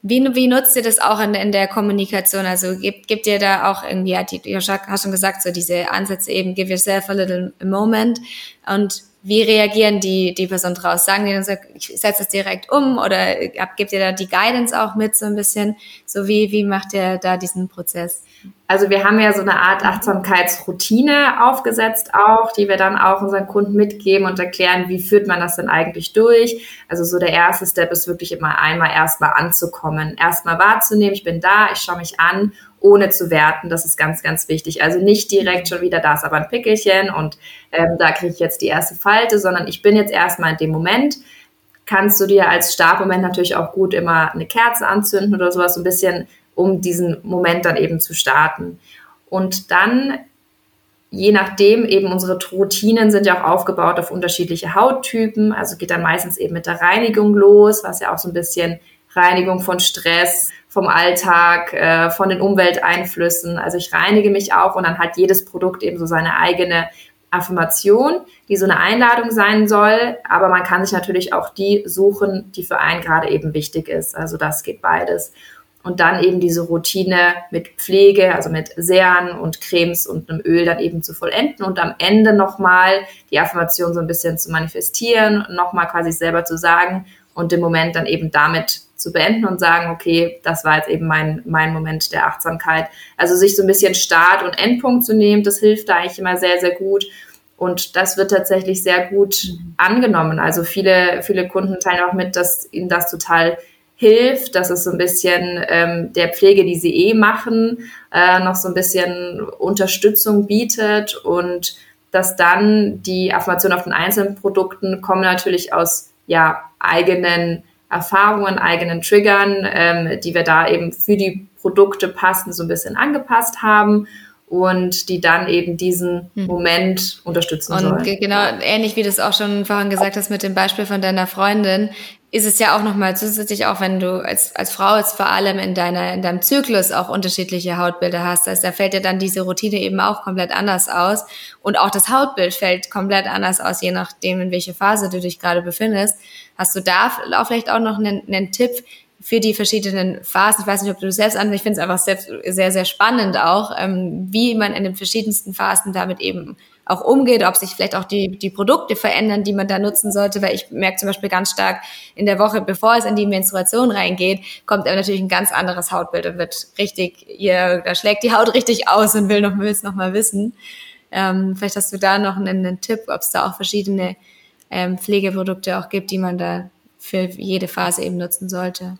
wie, wie nutzt ihr das auch in, in der Kommunikation? Also gibt, gibt ihr da auch irgendwie, ja, die, du hast schon gesagt, so diese Ansätze eben, give yourself a little moment und wie reagieren die, die Person draus? Sagen die dann so, ich setze es direkt um oder gebt ihr da die Guidance auch mit so ein bisschen? So wie, wie macht ihr da diesen Prozess? Also wir haben ja so eine Art Achtsamkeitsroutine aufgesetzt auch, die wir dann auch unseren Kunden mitgeben und erklären, wie führt man das denn eigentlich durch. Also so der erste Step ist wirklich immer einmal erstmal anzukommen, erstmal wahrzunehmen, ich bin da, ich schaue mich an ohne zu werten. Das ist ganz, ganz wichtig. Also nicht direkt schon wieder, da ist aber ein Pickelchen und ähm, da kriege ich jetzt die erste Falte, sondern ich bin jetzt erstmal in dem Moment. Kannst du dir als Startmoment natürlich auch gut immer eine Kerze anzünden oder sowas, so ein bisschen, um diesen Moment dann eben zu starten. Und dann je nachdem, eben unsere Routinen sind ja auch aufgebaut auf unterschiedliche Hauttypen. Also geht dann meistens eben mit der Reinigung los, was ja auch so ein bisschen Reinigung von Stress, vom Alltag, äh, von den Umwelteinflüssen. Also ich reinige mich auch und dann hat jedes Produkt eben so seine eigene Affirmation, die so eine Einladung sein soll. Aber man kann sich natürlich auch die suchen, die für einen gerade eben wichtig ist. Also das geht beides. Und dann eben diese Routine mit Pflege, also mit Serien und Cremes und einem Öl dann eben zu vollenden und am Ende nochmal die Affirmation so ein bisschen zu manifestieren, nochmal quasi selber zu sagen und den Moment dann eben damit zu beenden und sagen, okay, das war jetzt eben mein, mein Moment der Achtsamkeit. Also sich so ein bisschen Start und Endpunkt zu nehmen, das hilft da eigentlich immer sehr, sehr gut. Und das wird tatsächlich sehr gut angenommen. Also viele, viele Kunden teilen auch mit, dass ihnen das total hilft, dass es so ein bisschen ähm, der Pflege, die sie eh machen, äh, noch so ein bisschen Unterstützung bietet und dass dann die Affirmationen auf den einzelnen Produkten kommen natürlich aus ja eigenen Erfahrungen, eigenen Triggern, ähm, die wir da eben für die Produkte passend so ein bisschen angepasst haben und die dann eben diesen hm. Moment unterstützen und sollen. Genau, ähnlich wie du es auch schon vorhin gesagt hast mit dem Beispiel von deiner Freundin, ist es ja auch nochmal zusätzlich, auch wenn du als, als Frau jetzt vor allem in deiner, in deinem Zyklus auch unterschiedliche Hautbilder hast. Heißt, da fällt dir dann diese Routine eben auch komplett anders aus. Und auch das Hautbild fällt komplett anders aus, je nachdem, in welcher Phase du dich gerade befindest. Hast du da vielleicht auch noch einen, einen Tipp, für die verschiedenen Phasen. Ich weiß nicht, ob du selbst an, ich finde es einfach sehr, sehr, sehr spannend auch, ähm, wie man in den verschiedensten Phasen damit eben auch umgeht, ob sich vielleicht auch die, die Produkte verändern, die man da nutzen sollte, weil ich merke zum Beispiel ganz stark in der Woche, bevor es in die Menstruation reingeht, kommt aber natürlich ein ganz anderes Hautbild und wird richtig, ihr, da schlägt die Haut richtig aus und will noch, will es noch mal wissen. Ähm, vielleicht hast du da noch einen, einen Tipp, ob es da auch verschiedene ähm, Pflegeprodukte auch gibt, die man da für jede Phase eben nutzen sollte.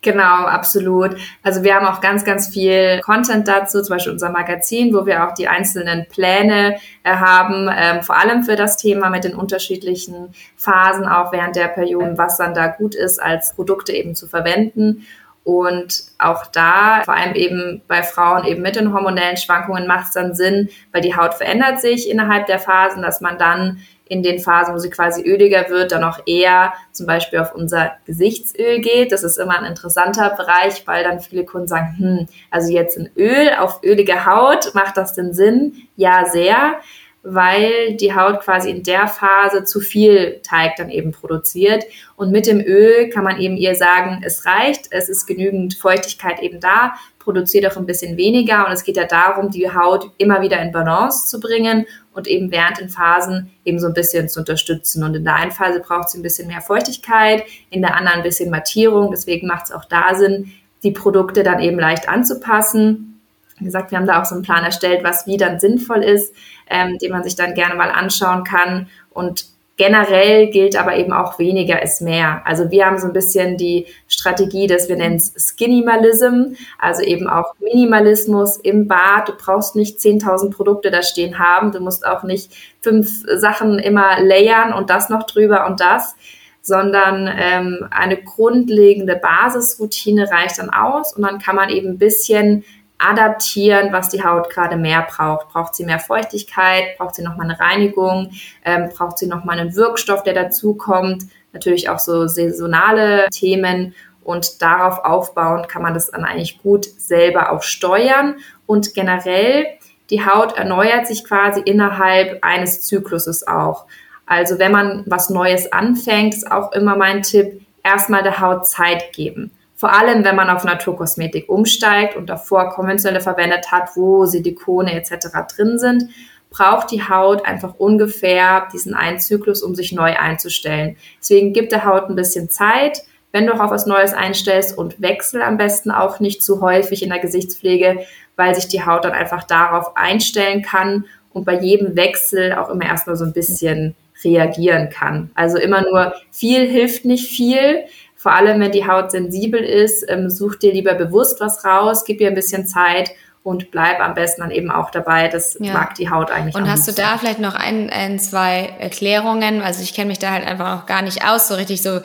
Genau, absolut. Also wir haben auch ganz, ganz viel Content dazu, zum Beispiel unser Magazin, wo wir auch die einzelnen Pläne äh, haben, ähm, vor allem für das Thema mit den unterschiedlichen Phasen, auch während der Perioden, was dann da gut ist, als Produkte eben zu verwenden. Und auch da, vor allem eben bei Frauen eben mit den hormonellen Schwankungen, macht es dann Sinn, weil die Haut verändert sich innerhalb der Phasen, dass man dann in den Phasen, wo sie quasi öliger wird, dann auch eher zum Beispiel auf unser Gesichtsöl geht. Das ist immer ein interessanter Bereich, weil dann viele Kunden sagen, hm, also jetzt ein Öl auf ölige Haut, macht das denn Sinn? Ja, sehr weil die Haut quasi in der Phase zu viel Teig dann eben produziert. Und mit dem Öl kann man eben ihr sagen, es reicht, es ist genügend Feuchtigkeit eben da, produziert auch ein bisschen weniger. Und es geht ja darum, die Haut immer wieder in Balance zu bringen und eben während den Phasen eben so ein bisschen zu unterstützen. Und in der einen Phase braucht sie ein bisschen mehr Feuchtigkeit, in der anderen ein bisschen Mattierung. Deswegen macht es auch da Sinn, die Produkte dann eben leicht anzupassen wie gesagt, wir haben da auch so einen Plan erstellt, was wie dann sinnvoll ist, ähm, den man sich dann gerne mal anschauen kann. Und generell gilt aber eben auch weniger ist mehr. Also wir haben so ein bisschen die Strategie, dass wir nennen es Skinimalism, also eben auch Minimalismus im Bad. Du brauchst nicht 10.000 Produkte da stehen haben. Du musst auch nicht fünf Sachen immer layern und das noch drüber und das sondern ähm, eine grundlegende Basisroutine reicht dann aus und dann kann man eben ein bisschen adaptieren, was die Haut gerade mehr braucht. Braucht sie mehr Feuchtigkeit? Braucht sie nochmal eine Reinigung? Ähm, braucht sie nochmal einen Wirkstoff, der dazukommt? Natürlich auch so saisonale Themen. Und darauf aufbauend kann man das dann eigentlich gut selber auch steuern. Und generell, die Haut erneuert sich quasi innerhalb eines Zykluses auch. Also wenn man was Neues anfängt, ist auch immer mein Tipp, erstmal der Haut Zeit geben. Vor allem, wenn man auf Naturkosmetik umsteigt und davor konventionelle verwendet hat, wo Silikone etc. drin sind, braucht die Haut einfach ungefähr diesen einen Zyklus, um sich neu einzustellen. Deswegen gibt der Haut ein bisschen Zeit, wenn du auch auf was Neues einstellst und wechsel am besten auch nicht zu häufig in der Gesichtspflege, weil sich die Haut dann einfach darauf einstellen kann und bei jedem Wechsel auch immer erstmal so ein bisschen reagieren kann. Also immer nur viel hilft nicht viel. Vor allem, wenn die Haut sensibel ist, ähm, such dir lieber bewusst was raus, gib ihr ein bisschen Zeit und bleib am besten dann eben auch dabei. Das ja. mag die Haut eigentlich. Und hast liebsten. du da vielleicht noch ein, ein, zwei Erklärungen? Also ich kenne mich da halt einfach noch gar nicht aus, so richtig so.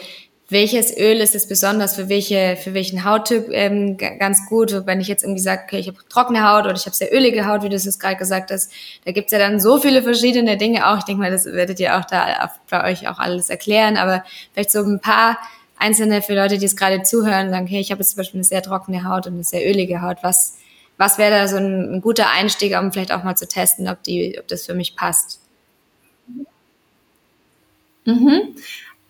Welches Öl ist es besonders für welche für welchen Hauttyp ähm, ganz gut? Wenn ich jetzt irgendwie sage, okay, ich habe trockene Haut oder ich habe sehr ölige Haut, wie du es gerade gesagt hast, da gibt's ja dann so viele verschiedene Dinge auch. Ich denke mal, das werdet ihr auch da bei euch auch alles erklären, aber vielleicht so ein paar einzelne für Leute, die es gerade zuhören, sagen, hey, ich habe jetzt zum Beispiel eine sehr trockene Haut und eine sehr ölige Haut. Was, was wäre da so ein, ein, guter Einstieg, um vielleicht auch mal zu testen, ob, die, ob das für mich passt? Mhm.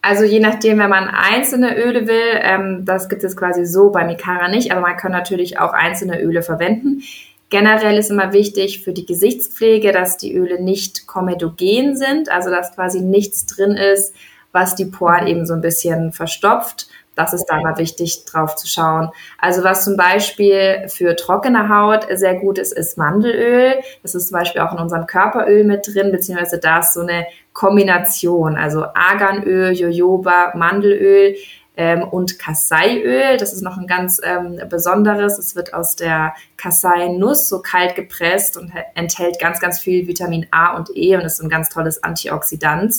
Also je nachdem, wenn man einzelne Öle will, ähm, das gibt es quasi so bei Mikara nicht, aber man kann natürlich auch einzelne Öle verwenden. Generell ist immer wichtig für die Gesichtspflege, dass die Öle nicht komedogen sind, also dass quasi nichts drin ist, was die Poren eben so ein bisschen verstopft. Das ist da mal wichtig, drauf zu schauen. Also was zum Beispiel für trockene Haut sehr gut ist, ist Mandelöl. Das ist zum Beispiel auch in unserem Körperöl mit drin, beziehungsweise da ist so eine Kombination. Also Arganöl, Jojoba, Mandelöl ähm, und Kaseiöl. Das ist noch ein ganz ähm, besonderes. Es wird aus der Kasei-Nuss so kalt gepresst und enthält ganz, ganz viel Vitamin A und E und ist ein ganz tolles Antioxidant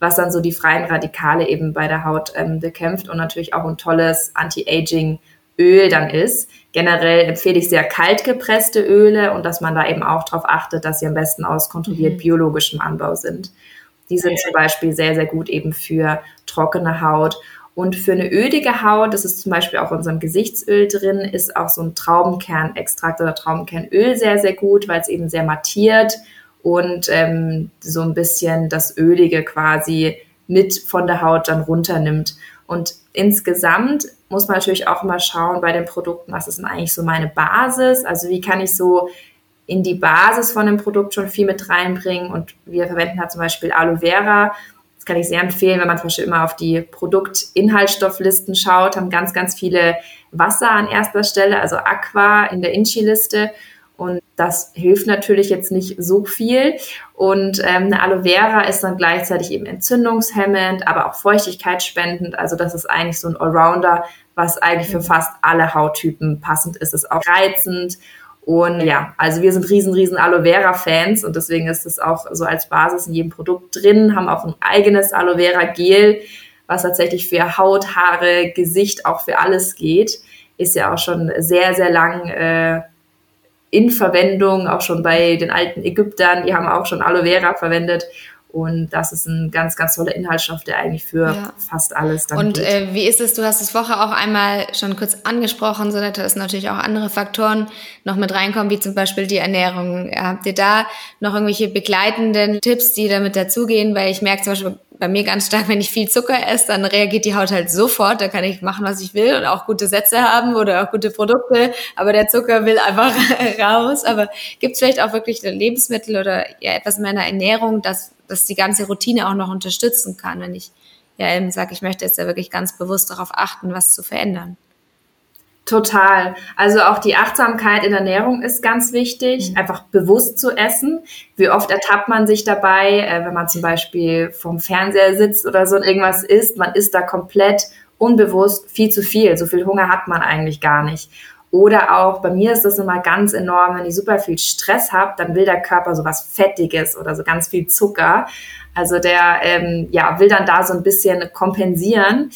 was dann so die freien Radikale eben bei der Haut ähm, bekämpft und natürlich auch ein tolles Anti-Aging-Öl dann ist. Generell empfehle ich sehr kalt gepresste Öle und dass man da eben auch darauf achtet, dass sie am besten aus kontrolliert mhm. biologischem Anbau sind. Die sind zum Beispiel sehr, sehr gut eben für trockene Haut. Und für eine ölige Haut, das ist zum Beispiel auch in unserem Gesichtsöl drin, ist auch so ein Traubenkernextrakt oder Traubenkernöl sehr, sehr gut, weil es eben sehr mattiert und ähm, so ein bisschen das Ölige quasi mit von der Haut dann runternimmt. Und insgesamt muss man natürlich auch immer schauen bei den Produkten, was ist denn eigentlich so meine Basis? Also wie kann ich so in die Basis von dem Produkt schon viel mit reinbringen? Und wir verwenden halt zum Beispiel Aloe Vera. Das kann ich sehr empfehlen, wenn man zum Beispiel immer auf die Produktinhaltsstofflisten schaut, haben ganz, ganz viele Wasser an erster Stelle, also Aqua in der Inchi-Liste. Und das hilft natürlich jetzt nicht so viel. Und ähm, eine Aloe Vera ist dann gleichzeitig eben entzündungshemmend, aber auch feuchtigkeitsspendend. Also das ist eigentlich so ein Allrounder, was eigentlich für fast alle Hauttypen passend ist. Ist auch reizend. Und ja, also wir sind riesen, riesen Aloe Vera Fans und deswegen ist es auch so als Basis in jedem Produkt drin, haben auch ein eigenes Aloe Vera Gel, was tatsächlich für Haut, Haare, Gesicht, auch für alles geht. ist ja auch schon sehr, sehr lang äh, in Verwendung, auch schon bei den alten Ägyptern, die haben auch schon Aloe Vera verwendet. Und das ist ein ganz, ganz toller Inhaltsstoff, der eigentlich für ja. fast alles dann Und äh, wie ist es? Du hast es vorher auch einmal schon kurz angesprochen, so dass natürlich auch andere Faktoren noch mit reinkommen, wie zum Beispiel die Ernährung. Habt ihr da noch irgendwelche begleitenden Tipps, die damit dazugehen? Weil ich merke zum Beispiel bei mir ganz stark, wenn ich viel Zucker esse, dann reagiert die Haut halt sofort. Da kann ich machen, was ich will und auch gute Sätze haben oder auch gute Produkte. Aber der Zucker will einfach raus. Aber gibt es vielleicht auch wirklich Lebensmittel oder ja, etwas in meiner Ernährung, das das die ganze Routine auch noch unterstützen kann, wenn ich ja eben sage, ich möchte jetzt ja wirklich ganz bewusst darauf achten, was zu verändern. Total. Also auch die Achtsamkeit in der Ernährung ist ganz wichtig, mhm. einfach bewusst zu essen. Wie oft ertappt man sich dabei, äh, wenn man zum Beispiel vom Fernseher sitzt oder so und irgendwas isst, man isst da komplett unbewusst viel zu viel. So viel Hunger hat man eigentlich gar nicht. Oder auch bei mir ist das immer ganz enorm, wenn ich super viel Stress habe, dann will der Körper so was Fettiges oder so ganz viel Zucker. Also der ähm, ja, will dann da so ein bisschen kompensieren.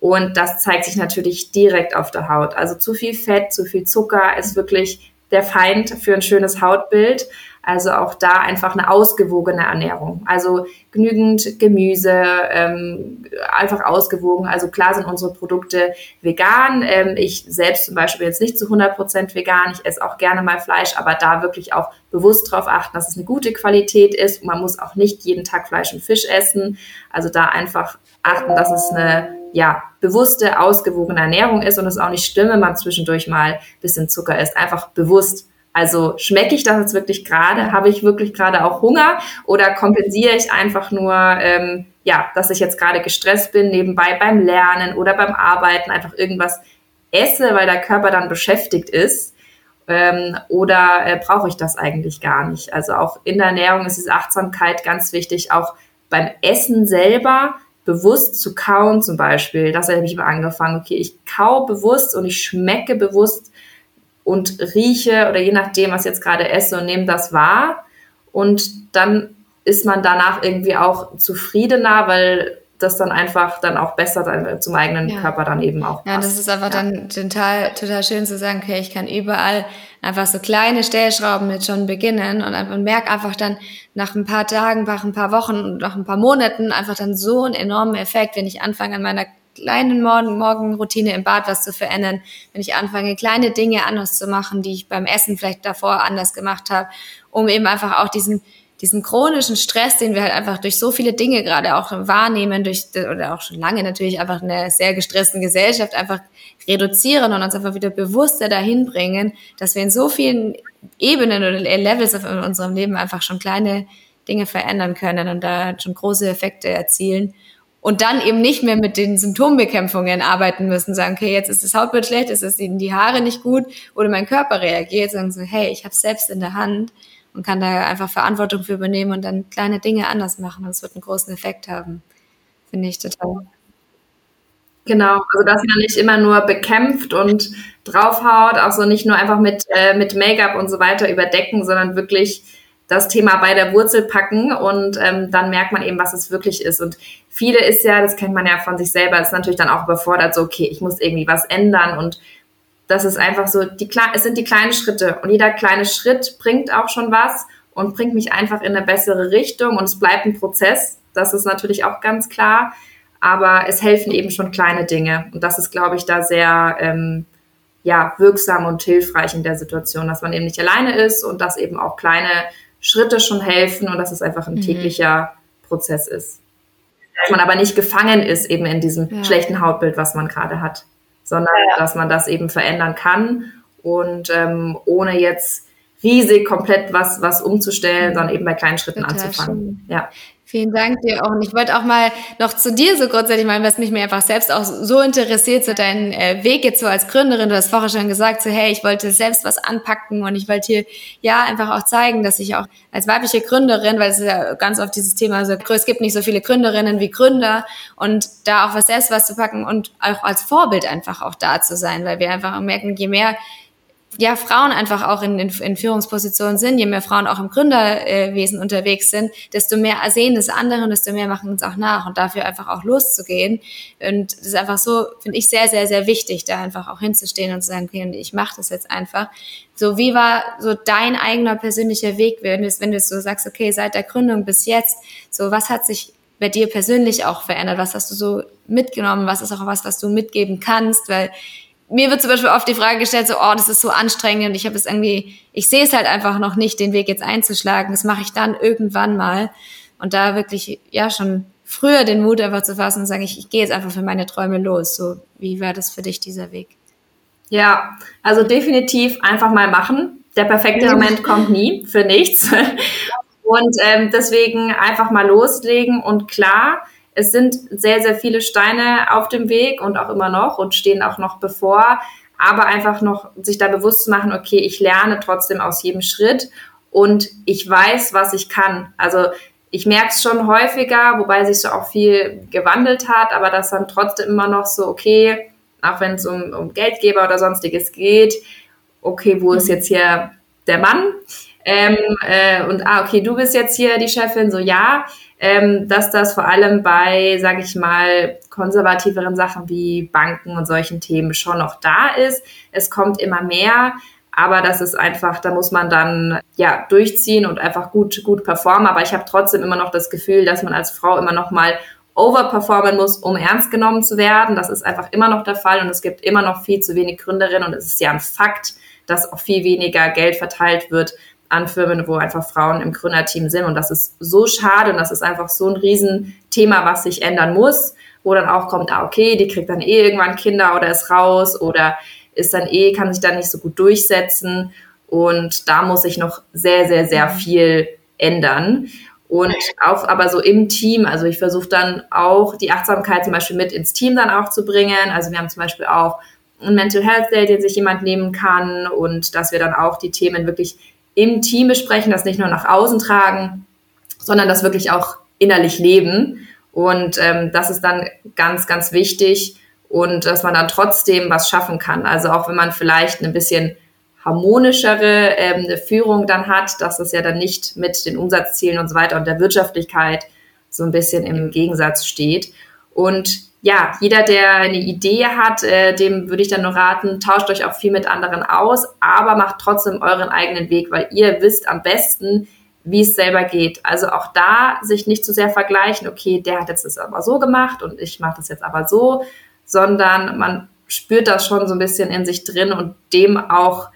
Und das zeigt sich natürlich direkt auf der Haut. Also zu viel Fett, zu viel Zucker ist wirklich der Feind für ein schönes Hautbild. Also auch da einfach eine ausgewogene Ernährung. Also genügend Gemüse, ähm, einfach ausgewogen. Also klar sind unsere Produkte vegan. Ähm, ich selbst zum Beispiel jetzt nicht zu 100 Prozent vegan. Ich esse auch gerne mal Fleisch, aber da wirklich auch bewusst darauf achten, dass es eine gute Qualität ist. Man muss auch nicht jeden Tag Fleisch und Fisch essen. Also da einfach achten, dass es eine ja, bewusste, ausgewogene Ernährung ist und es auch nicht stimmt, wenn man zwischendurch mal ein bisschen Zucker isst. Einfach bewusst also schmecke ich das jetzt wirklich gerade? Habe ich wirklich gerade auch Hunger? Oder kompensiere ich einfach nur, ähm, ja, dass ich jetzt gerade gestresst bin, nebenbei beim Lernen oder beim Arbeiten einfach irgendwas esse, weil der Körper dann beschäftigt ist? Ähm, oder äh, brauche ich das eigentlich gar nicht? Also auch in der Ernährung ist diese Achtsamkeit ganz wichtig, auch beim Essen selber bewusst zu kauen zum Beispiel. Das habe ich immer angefangen. Okay, ich kau bewusst und ich schmecke bewusst und rieche oder je nachdem, was jetzt gerade esse und nehme das wahr. Und dann ist man danach irgendwie auch zufriedener, weil das dann einfach dann auch besser dann zum eigenen ja. Körper dann eben auch passt. Ja, das ist einfach ja. dann total, total schön zu sagen, okay, ich kann überall einfach so kleine Stellschrauben mit schon beginnen und einfach merke einfach dann nach ein paar Tagen, nach ein paar Wochen und nach ein paar Monaten einfach dann so einen enormen Effekt, wenn ich anfange an meiner kleinen Morgen Morgenroutine im Bad was zu verändern, wenn ich anfange, kleine Dinge anders zu machen, die ich beim Essen vielleicht davor anders gemacht habe, um eben einfach auch diesen diesen chronischen Stress, den wir halt einfach durch so viele Dinge gerade auch wahrnehmen, durch oder auch schon lange natürlich einfach in einer sehr gestressten Gesellschaft einfach reduzieren und uns einfach wieder bewusster dahin bringen, dass wir in so vielen Ebenen oder Levels in unserem Leben einfach schon kleine Dinge verändern können und da schon große Effekte erzielen und dann eben nicht mehr mit den Symptombekämpfungen arbeiten müssen, sagen, okay, jetzt ist das Hautbild schlecht, jetzt ist die Haare nicht gut oder mein Körper reagiert, sagen so, hey, ich habe selbst in der Hand und kann da einfach Verantwortung für übernehmen und dann kleine Dinge anders machen und es wird einen großen Effekt haben. Finde ich total. Genau, also dass man nicht immer nur bekämpft und draufhaut, auch so nicht nur einfach mit, äh, mit Make-up und so weiter überdecken, sondern wirklich das Thema bei der Wurzel packen und ähm, dann merkt man eben, was es wirklich ist. Und viele ist ja, das kennt man ja von sich selber, ist natürlich dann auch überfordert, so, okay, ich muss irgendwie was ändern. Und das ist einfach so, die, es sind die kleinen Schritte. Und jeder kleine Schritt bringt auch schon was und bringt mich einfach in eine bessere Richtung. Und es bleibt ein Prozess, das ist natürlich auch ganz klar, aber es helfen eben schon kleine Dinge. Und das ist, glaube ich, da sehr ähm, ja, wirksam und hilfreich in der Situation, dass man eben nicht alleine ist und dass eben auch kleine Schritte schon helfen und dass es einfach ein mhm. täglicher Prozess ist. Dass man aber nicht gefangen ist eben in diesem ja. schlechten Hautbild, was man gerade hat, sondern ja. dass man das eben verändern kann und ähm, ohne jetzt riesig komplett was, was umzustellen, mhm. sondern eben bei kleinen Schritten Total anzufangen. Schön. Ja. Vielen Dank dir auch. Und ich wollte auch mal noch zu dir so grundsätzlich mal, was mich mir einfach selbst auch so interessiert, so deinen äh, Weg jetzt so als Gründerin. Du hast vorher schon gesagt, so hey, ich wollte selbst was anpacken und ich wollte hier ja einfach auch zeigen, dass ich auch als weibliche Gründerin, weil es ist ja ganz oft dieses Thema so, es gibt nicht so viele Gründerinnen wie Gründer und da auch was selbst was zu packen und auch als Vorbild einfach auch da zu sein, weil wir einfach merken, je mehr ja, Frauen einfach auch in, in, in Führungspositionen sind, je mehr Frauen auch im Gründerwesen unterwegs sind, desto mehr sehen das andere und desto mehr machen uns auch nach und dafür einfach auch loszugehen. Und das ist einfach so, finde ich, sehr, sehr, sehr wichtig, da einfach auch hinzustehen und zu sagen, okay, ich mache das jetzt einfach. So, wie war so dein eigener persönlicher Weg, wenn du, wenn du so sagst, okay, seit der Gründung bis jetzt, so was hat sich bei dir persönlich auch verändert? Was hast du so mitgenommen? Was ist auch was, was du mitgeben kannst? Weil mir wird zum Beispiel oft die Frage gestellt, so, oh, das ist so anstrengend und ich habe es irgendwie, ich sehe es halt einfach noch nicht, den Weg jetzt einzuschlagen. Das mache ich dann irgendwann mal. Und da wirklich, ja, schon früher den Mut einfach zu fassen und sagen, ich, ich gehe jetzt einfach für meine Träume los. So, wie war das für dich, dieser Weg? Ja, also definitiv einfach mal machen. Der perfekte Moment kommt nie für nichts. Und ähm, deswegen einfach mal loslegen und klar, es sind sehr, sehr viele Steine auf dem Weg und auch immer noch und stehen auch noch bevor. Aber einfach noch sich da bewusst zu machen, okay, ich lerne trotzdem aus jedem Schritt und ich weiß, was ich kann. Also ich merke es schon häufiger, wobei sich so auch viel gewandelt hat, aber das dann trotzdem immer noch so, okay, auch wenn es um, um Geldgeber oder sonstiges geht, okay, wo ist mhm. jetzt hier der Mann? Ähm, äh, und ah, okay, du bist jetzt hier die Chefin, so ja, ähm, dass das vor allem bei, sage ich mal, konservativeren Sachen wie Banken und solchen Themen schon noch da ist. Es kommt immer mehr, aber das ist einfach, da muss man dann ja durchziehen und einfach gut gut performen. Aber ich habe trotzdem immer noch das Gefühl, dass man als Frau immer noch mal overperformen muss, um ernst genommen zu werden. Das ist einfach immer noch der Fall und es gibt immer noch viel zu wenig Gründerinnen und es ist ja ein Fakt, dass auch viel weniger Geld verteilt wird an Firmen, wo einfach Frauen im Gründerteam sind. Und das ist so schade und das ist einfach so ein Riesenthema, was sich ändern muss, wo dann auch kommt, ah, okay, die kriegt dann eh irgendwann Kinder oder ist raus oder ist dann eh, kann sich dann nicht so gut durchsetzen. Und da muss sich noch sehr, sehr, sehr mhm. viel ändern. Und auch aber so im Team, also ich versuche dann auch die Achtsamkeit zum Beispiel mit ins Team dann auch zu bringen. Also wir haben zum Beispiel auch ein Mental Health Day, den sich jemand nehmen kann und dass wir dann auch die Themen wirklich im Team besprechen, das nicht nur nach außen tragen, sondern das wirklich auch innerlich leben. Und ähm, das ist dann ganz, ganz wichtig und dass man dann trotzdem was schaffen kann. Also auch wenn man vielleicht ein bisschen harmonischere ähm, Führung dann hat, dass das ja dann nicht mit den Umsatzzielen und so weiter und der Wirtschaftlichkeit so ein bisschen im Gegensatz steht. Und ja, jeder, der eine Idee hat, äh, dem würde ich dann nur raten, tauscht euch auch viel mit anderen aus, aber macht trotzdem euren eigenen Weg, weil ihr wisst am besten, wie es selber geht. Also auch da sich nicht zu sehr vergleichen, okay, der hat jetzt das aber so gemacht und ich mache das jetzt aber so, sondern man spürt das schon so ein bisschen in sich drin und dem auch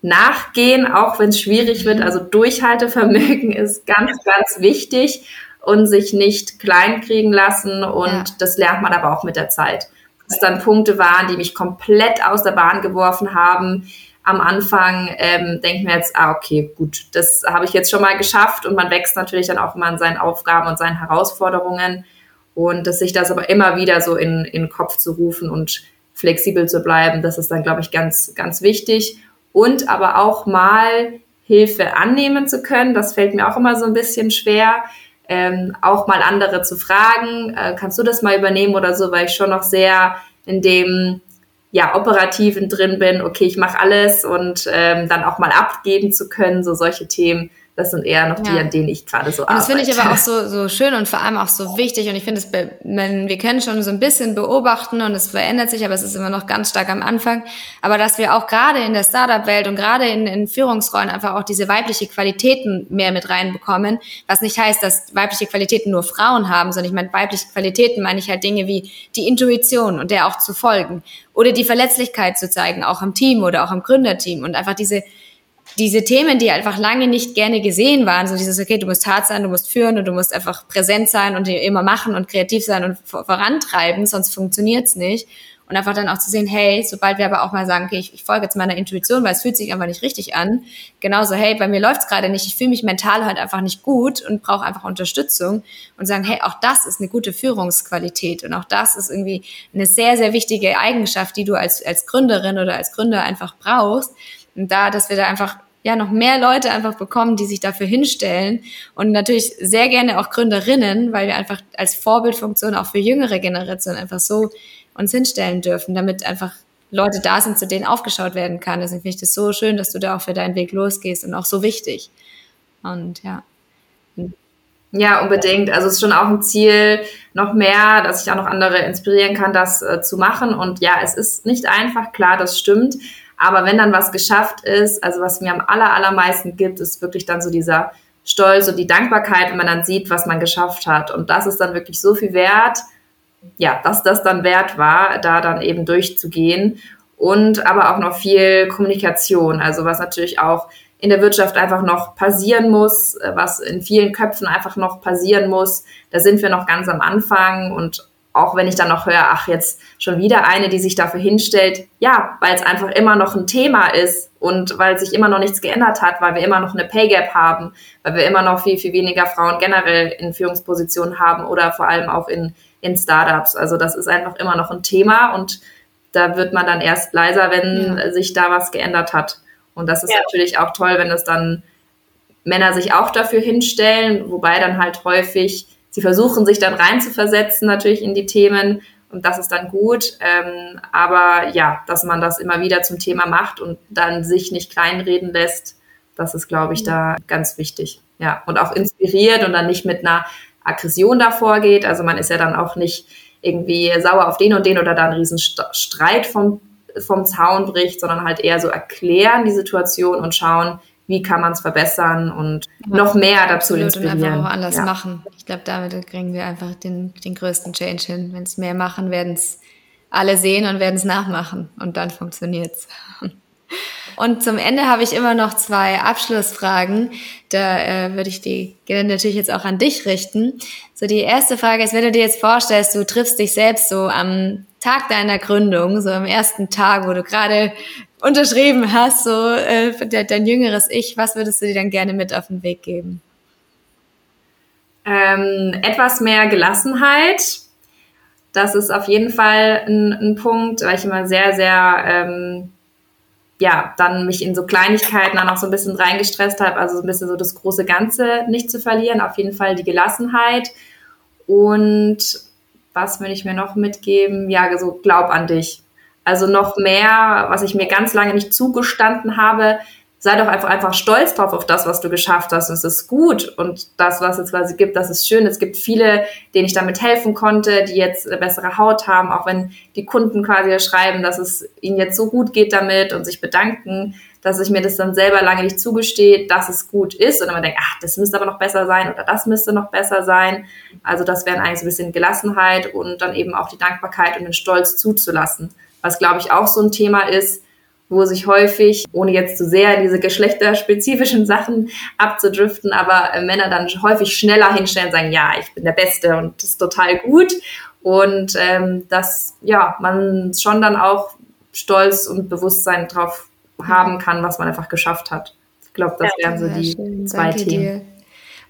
nachgehen, auch wenn es schwierig wird. Also Durchhaltevermögen ist ganz, ganz wichtig und sich nicht kleinkriegen lassen. Und ja. das lernt man aber auch mit der Zeit. Dass dann Punkte waren, die mich komplett aus der Bahn geworfen haben. Am Anfang ähm, ich mir jetzt, ah, okay, gut, das habe ich jetzt schon mal geschafft und man wächst natürlich dann auch immer an seinen Aufgaben und seinen Herausforderungen und dass sich das aber immer wieder so in, in den Kopf zu rufen und flexibel zu bleiben, das ist dann, glaube ich, ganz, ganz wichtig. Und aber auch mal Hilfe annehmen zu können, das fällt mir auch immer so ein bisschen schwer ähm, auch mal andere zu fragen, äh, kannst du das mal übernehmen oder so, weil ich schon noch sehr in dem ja, operativen drin bin, okay, ich mache alles und ähm, dann auch mal abgeben zu können, so solche Themen, das sind eher noch die, ja. an denen ich gerade so arbeite. Das finde ich aber auch so, so schön und vor allem auch so wichtig. Und ich finde, wir können schon so ein bisschen beobachten und es verändert sich, aber es ist immer noch ganz stark am Anfang. Aber dass wir auch gerade in der Startup-Welt und gerade in, in Führungsrollen einfach auch diese weibliche Qualitäten mehr mit reinbekommen. Was nicht heißt, dass weibliche Qualitäten nur Frauen haben, sondern ich meine, weibliche Qualitäten meine ich halt Dinge wie die Intuition und der auch zu folgen. Oder die Verletzlichkeit zu zeigen, auch im Team oder auch im Gründerteam und einfach diese diese Themen, die einfach lange nicht gerne gesehen waren, so dieses, okay, du musst hart sein, du musst führen und du musst einfach präsent sein und immer machen und kreativ sein und vorantreiben, sonst funktioniert's nicht. Und einfach dann auch zu sehen, hey, sobald wir aber auch mal sagen, okay, ich, ich folge jetzt meiner Intuition, weil es fühlt sich einfach nicht richtig an. Genauso, hey, bei mir läuft's gerade nicht, ich fühle mich mental halt einfach nicht gut und brauche einfach Unterstützung. Und sagen, hey, auch das ist eine gute Führungsqualität und auch das ist irgendwie eine sehr, sehr wichtige Eigenschaft, die du als, als Gründerin oder als Gründer einfach brauchst. Und da, dass wir da einfach ja noch mehr Leute einfach bekommen, die sich dafür hinstellen und natürlich sehr gerne auch Gründerinnen, weil wir einfach als Vorbildfunktion auch für jüngere Generationen einfach so uns hinstellen dürfen, damit einfach Leute da sind, zu denen aufgeschaut werden kann. Deswegen finde ich das so schön, dass du da auch für deinen Weg losgehst und auch so wichtig. Und ja. Ja, unbedingt. Also es ist schon auch ein Ziel, noch mehr, dass ich auch noch andere inspirieren kann, das äh, zu machen. Und ja, es ist nicht einfach, klar, das stimmt. Aber wenn dann was geschafft ist, also was mir am aller, allermeisten gibt, ist wirklich dann so dieser Stolz und die Dankbarkeit, wenn man dann sieht, was man geschafft hat. Und das ist dann wirklich so viel wert, ja, dass das dann wert war, da dann eben durchzugehen. Und aber auch noch viel Kommunikation, also was natürlich auch in der Wirtschaft einfach noch passieren muss, was in vielen Köpfen einfach noch passieren muss. Da sind wir noch ganz am Anfang und auch wenn ich dann noch höre, ach, jetzt schon wieder eine, die sich dafür hinstellt, ja, weil es einfach immer noch ein Thema ist und weil sich immer noch nichts geändert hat, weil wir immer noch eine Pay Gap haben, weil wir immer noch viel, viel weniger Frauen generell in Führungspositionen haben oder vor allem auch in, in Startups. Also das ist einfach immer noch ein Thema und da wird man dann erst leiser, wenn ja. sich da was geändert hat. Und das ist ja. natürlich auch toll, wenn es dann Männer sich auch dafür hinstellen, wobei dann halt häufig sie versuchen sich dann reinzuversetzen natürlich in die Themen und das ist dann gut. Ähm, aber ja, dass man das immer wieder zum Thema macht und dann sich nicht kleinreden lässt, das ist, glaube ich, da ganz wichtig. Ja, und auch inspiriert und dann nicht mit einer Aggression davor geht. Also man ist ja dann auch nicht irgendwie sauer auf den und den oder da einen riesen Streit vom vom Zaun bricht, sondern halt eher so erklären die Situation und schauen, wie kann man es verbessern und ja. noch mehr dazu Absolut, inspirieren. Und einfach auch anders ja. machen. Ich glaube, damit kriegen wir einfach den, den größten Change hin. Wenn es mehr machen, werden es alle sehen und werden es nachmachen und dann funktioniert es. Und zum Ende habe ich immer noch zwei Abschlussfragen. Da äh, würde ich die gerne natürlich jetzt auch an dich richten. So die erste Frage ist, wenn du dir jetzt vorstellst, du triffst dich selbst so am Tag deiner Gründung, so am ersten Tag, wo du gerade unterschrieben hast, so äh, dein jüngeres Ich, was würdest du dir dann gerne mit auf den Weg geben? Ähm, etwas mehr Gelassenheit. Das ist auf jeden Fall ein, ein Punkt, weil ich immer sehr, sehr ähm, ja, dann mich in so Kleinigkeiten dann auch so ein bisschen reingestresst habe, also so ein bisschen so das große Ganze nicht zu verlieren. Auf jeden Fall die Gelassenheit. Und was will ich mir noch mitgeben? Ja, so glaub an dich. Also noch mehr, was ich mir ganz lange nicht zugestanden habe, sei doch einfach, einfach stolz drauf auf das, was du geschafft hast. Und es ist gut. Und das, was es quasi gibt, das ist schön. Es gibt viele, denen ich damit helfen konnte, die jetzt eine bessere Haut haben, auch wenn die Kunden quasi schreiben, dass es ihnen jetzt so gut geht damit und sich bedanken, dass ich mir das dann selber lange nicht zugestehe, dass es gut ist. Und dann man denkt, ach, das müsste aber noch besser sein oder das müsste noch besser sein. Also das wäre eigentlich so ein bisschen Gelassenheit und dann eben auch die Dankbarkeit und den Stolz zuzulassen. Was, glaube ich, auch so ein Thema ist, wo sich häufig, ohne jetzt zu sehr diese geschlechterspezifischen Sachen abzudriften, aber äh, Männer dann häufig schneller hinstellen und sagen, ja, ich bin der Beste und das ist total gut. Und ähm, dass ja, man schon dann auch Stolz und Bewusstsein drauf haben kann, was man einfach geschafft hat. Ich glaube, das ja, wären so die schön. zwei Danke Themen. Dir.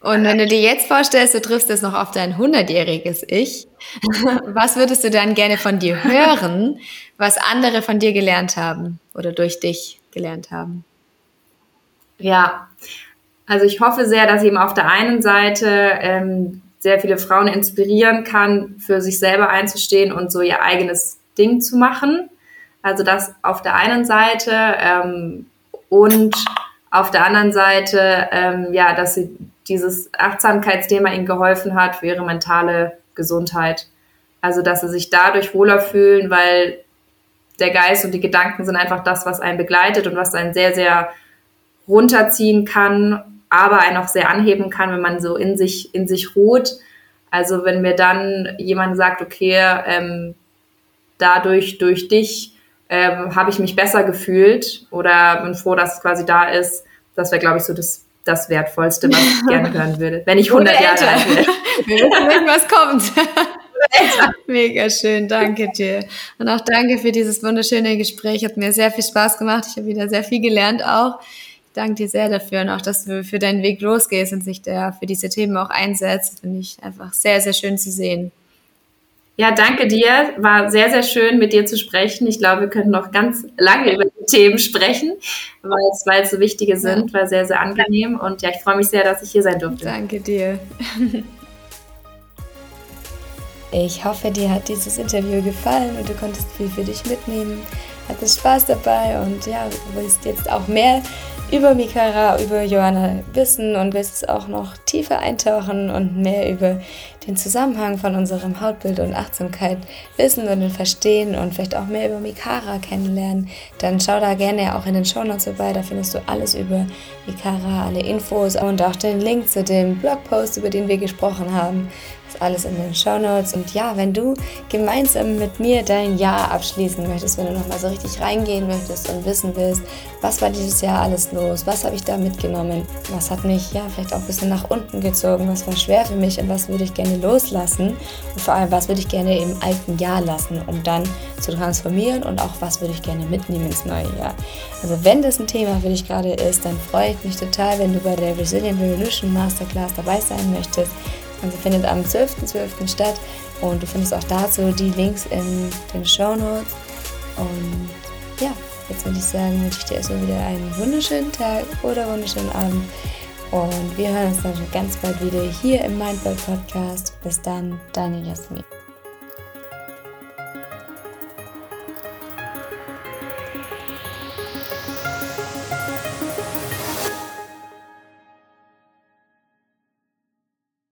Und wenn du dir jetzt vorstellst, du triffst es noch auf dein 100-jähriges Ich, was würdest du dann gerne von dir hören, was andere von dir gelernt haben oder durch dich gelernt haben? Ja, also ich hoffe sehr, dass ich eben auf der einen Seite ähm, sehr viele Frauen inspirieren kann, für sich selber einzustehen und so ihr eigenes Ding zu machen. Also das auf der einen Seite ähm, und auf der anderen Seite, ähm, ja, dass sie dieses Achtsamkeitsthema ihnen geholfen hat für ihre mentale Gesundheit. Also, dass sie sich dadurch wohler fühlen, weil der Geist und die Gedanken sind einfach das, was einen begleitet und was einen sehr, sehr runterziehen kann, aber einen auch sehr anheben kann, wenn man so in sich, in sich ruht. Also wenn mir dann jemand sagt, okay, ähm, dadurch, durch dich ähm, habe ich mich besser gefühlt oder bin froh, dass es quasi da ist, das wäre, glaube ich, so das das Wertvollste, was ich gerne hören würde, wenn ich 100 Jahre alt wäre. Wir wissen was kommt. Mega schön, danke dir. Und auch danke für dieses wunderschöne Gespräch. Hat mir sehr viel Spaß gemacht. Ich habe wieder sehr viel gelernt auch. Ich danke dir sehr dafür und auch, dass du für deinen Weg losgehst und sich der für diese Themen auch einsetzt. Finde ich einfach sehr, sehr schön zu sehen. Ja, danke dir. War sehr, sehr schön, mit dir zu sprechen. Ich glaube, wir können noch ganz lange über die Themen sprechen, weil es, weil es so wichtige sind. War sehr, sehr angenehm. Und ja, ich freue mich sehr, dass ich hier sein durfte. Danke dir. Ich hoffe, dir hat dieses Interview gefallen und du konntest viel für dich mitnehmen. hattest Spaß dabei und ja, du willst jetzt auch mehr über Mikara, über Johanna wissen und willst es auch noch tiefer eintauchen und mehr über den Zusammenhang von unserem Hautbild und Achtsamkeit wissen und verstehen und vielleicht auch mehr über Mikara kennenlernen, dann schau da gerne auch in den Shownotes vorbei. Da findest du alles über Mikara, alle Infos und auch den Link zu dem Blogpost, über den wir gesprochen haben. Alles in den Shownotes. Und ja, wenn du gemeinsam mit mir dein Jahr abschließen möchtest, wenn du nochmal so richtig reingehen möchtest und wissen willst, was war dieses Jahr alles los, was habe ich da mitgenommen, was hat mich ja vielleicht auch ein bisschen nach unten gezogen, was war schwer für mich und was würde ich gerne loslassen und vor allem, was würde ich gerne im alten Jahr lassen, um dann zu transformieren und auch was würde ich gerne mitnehmen ins neue Jahr. Also wenn das ein Thema für dich gerade ist, dann freue ich mich total, wenn du bei der Resilient Revolution Masterclass dabei sein möchtest. Also findet am 12.12. .12. statt und du findest auch dazu die Links in den Show Notes. Und ja, jetzt würde ich sagen, wünsche ich dir erstmal wieder einen wunderschönen Tag oder wunderschönen Abend. Und wir hören uns dann schon ganz bald wieder hier im Mindball Podcast. Bis dann, deine Jasmin.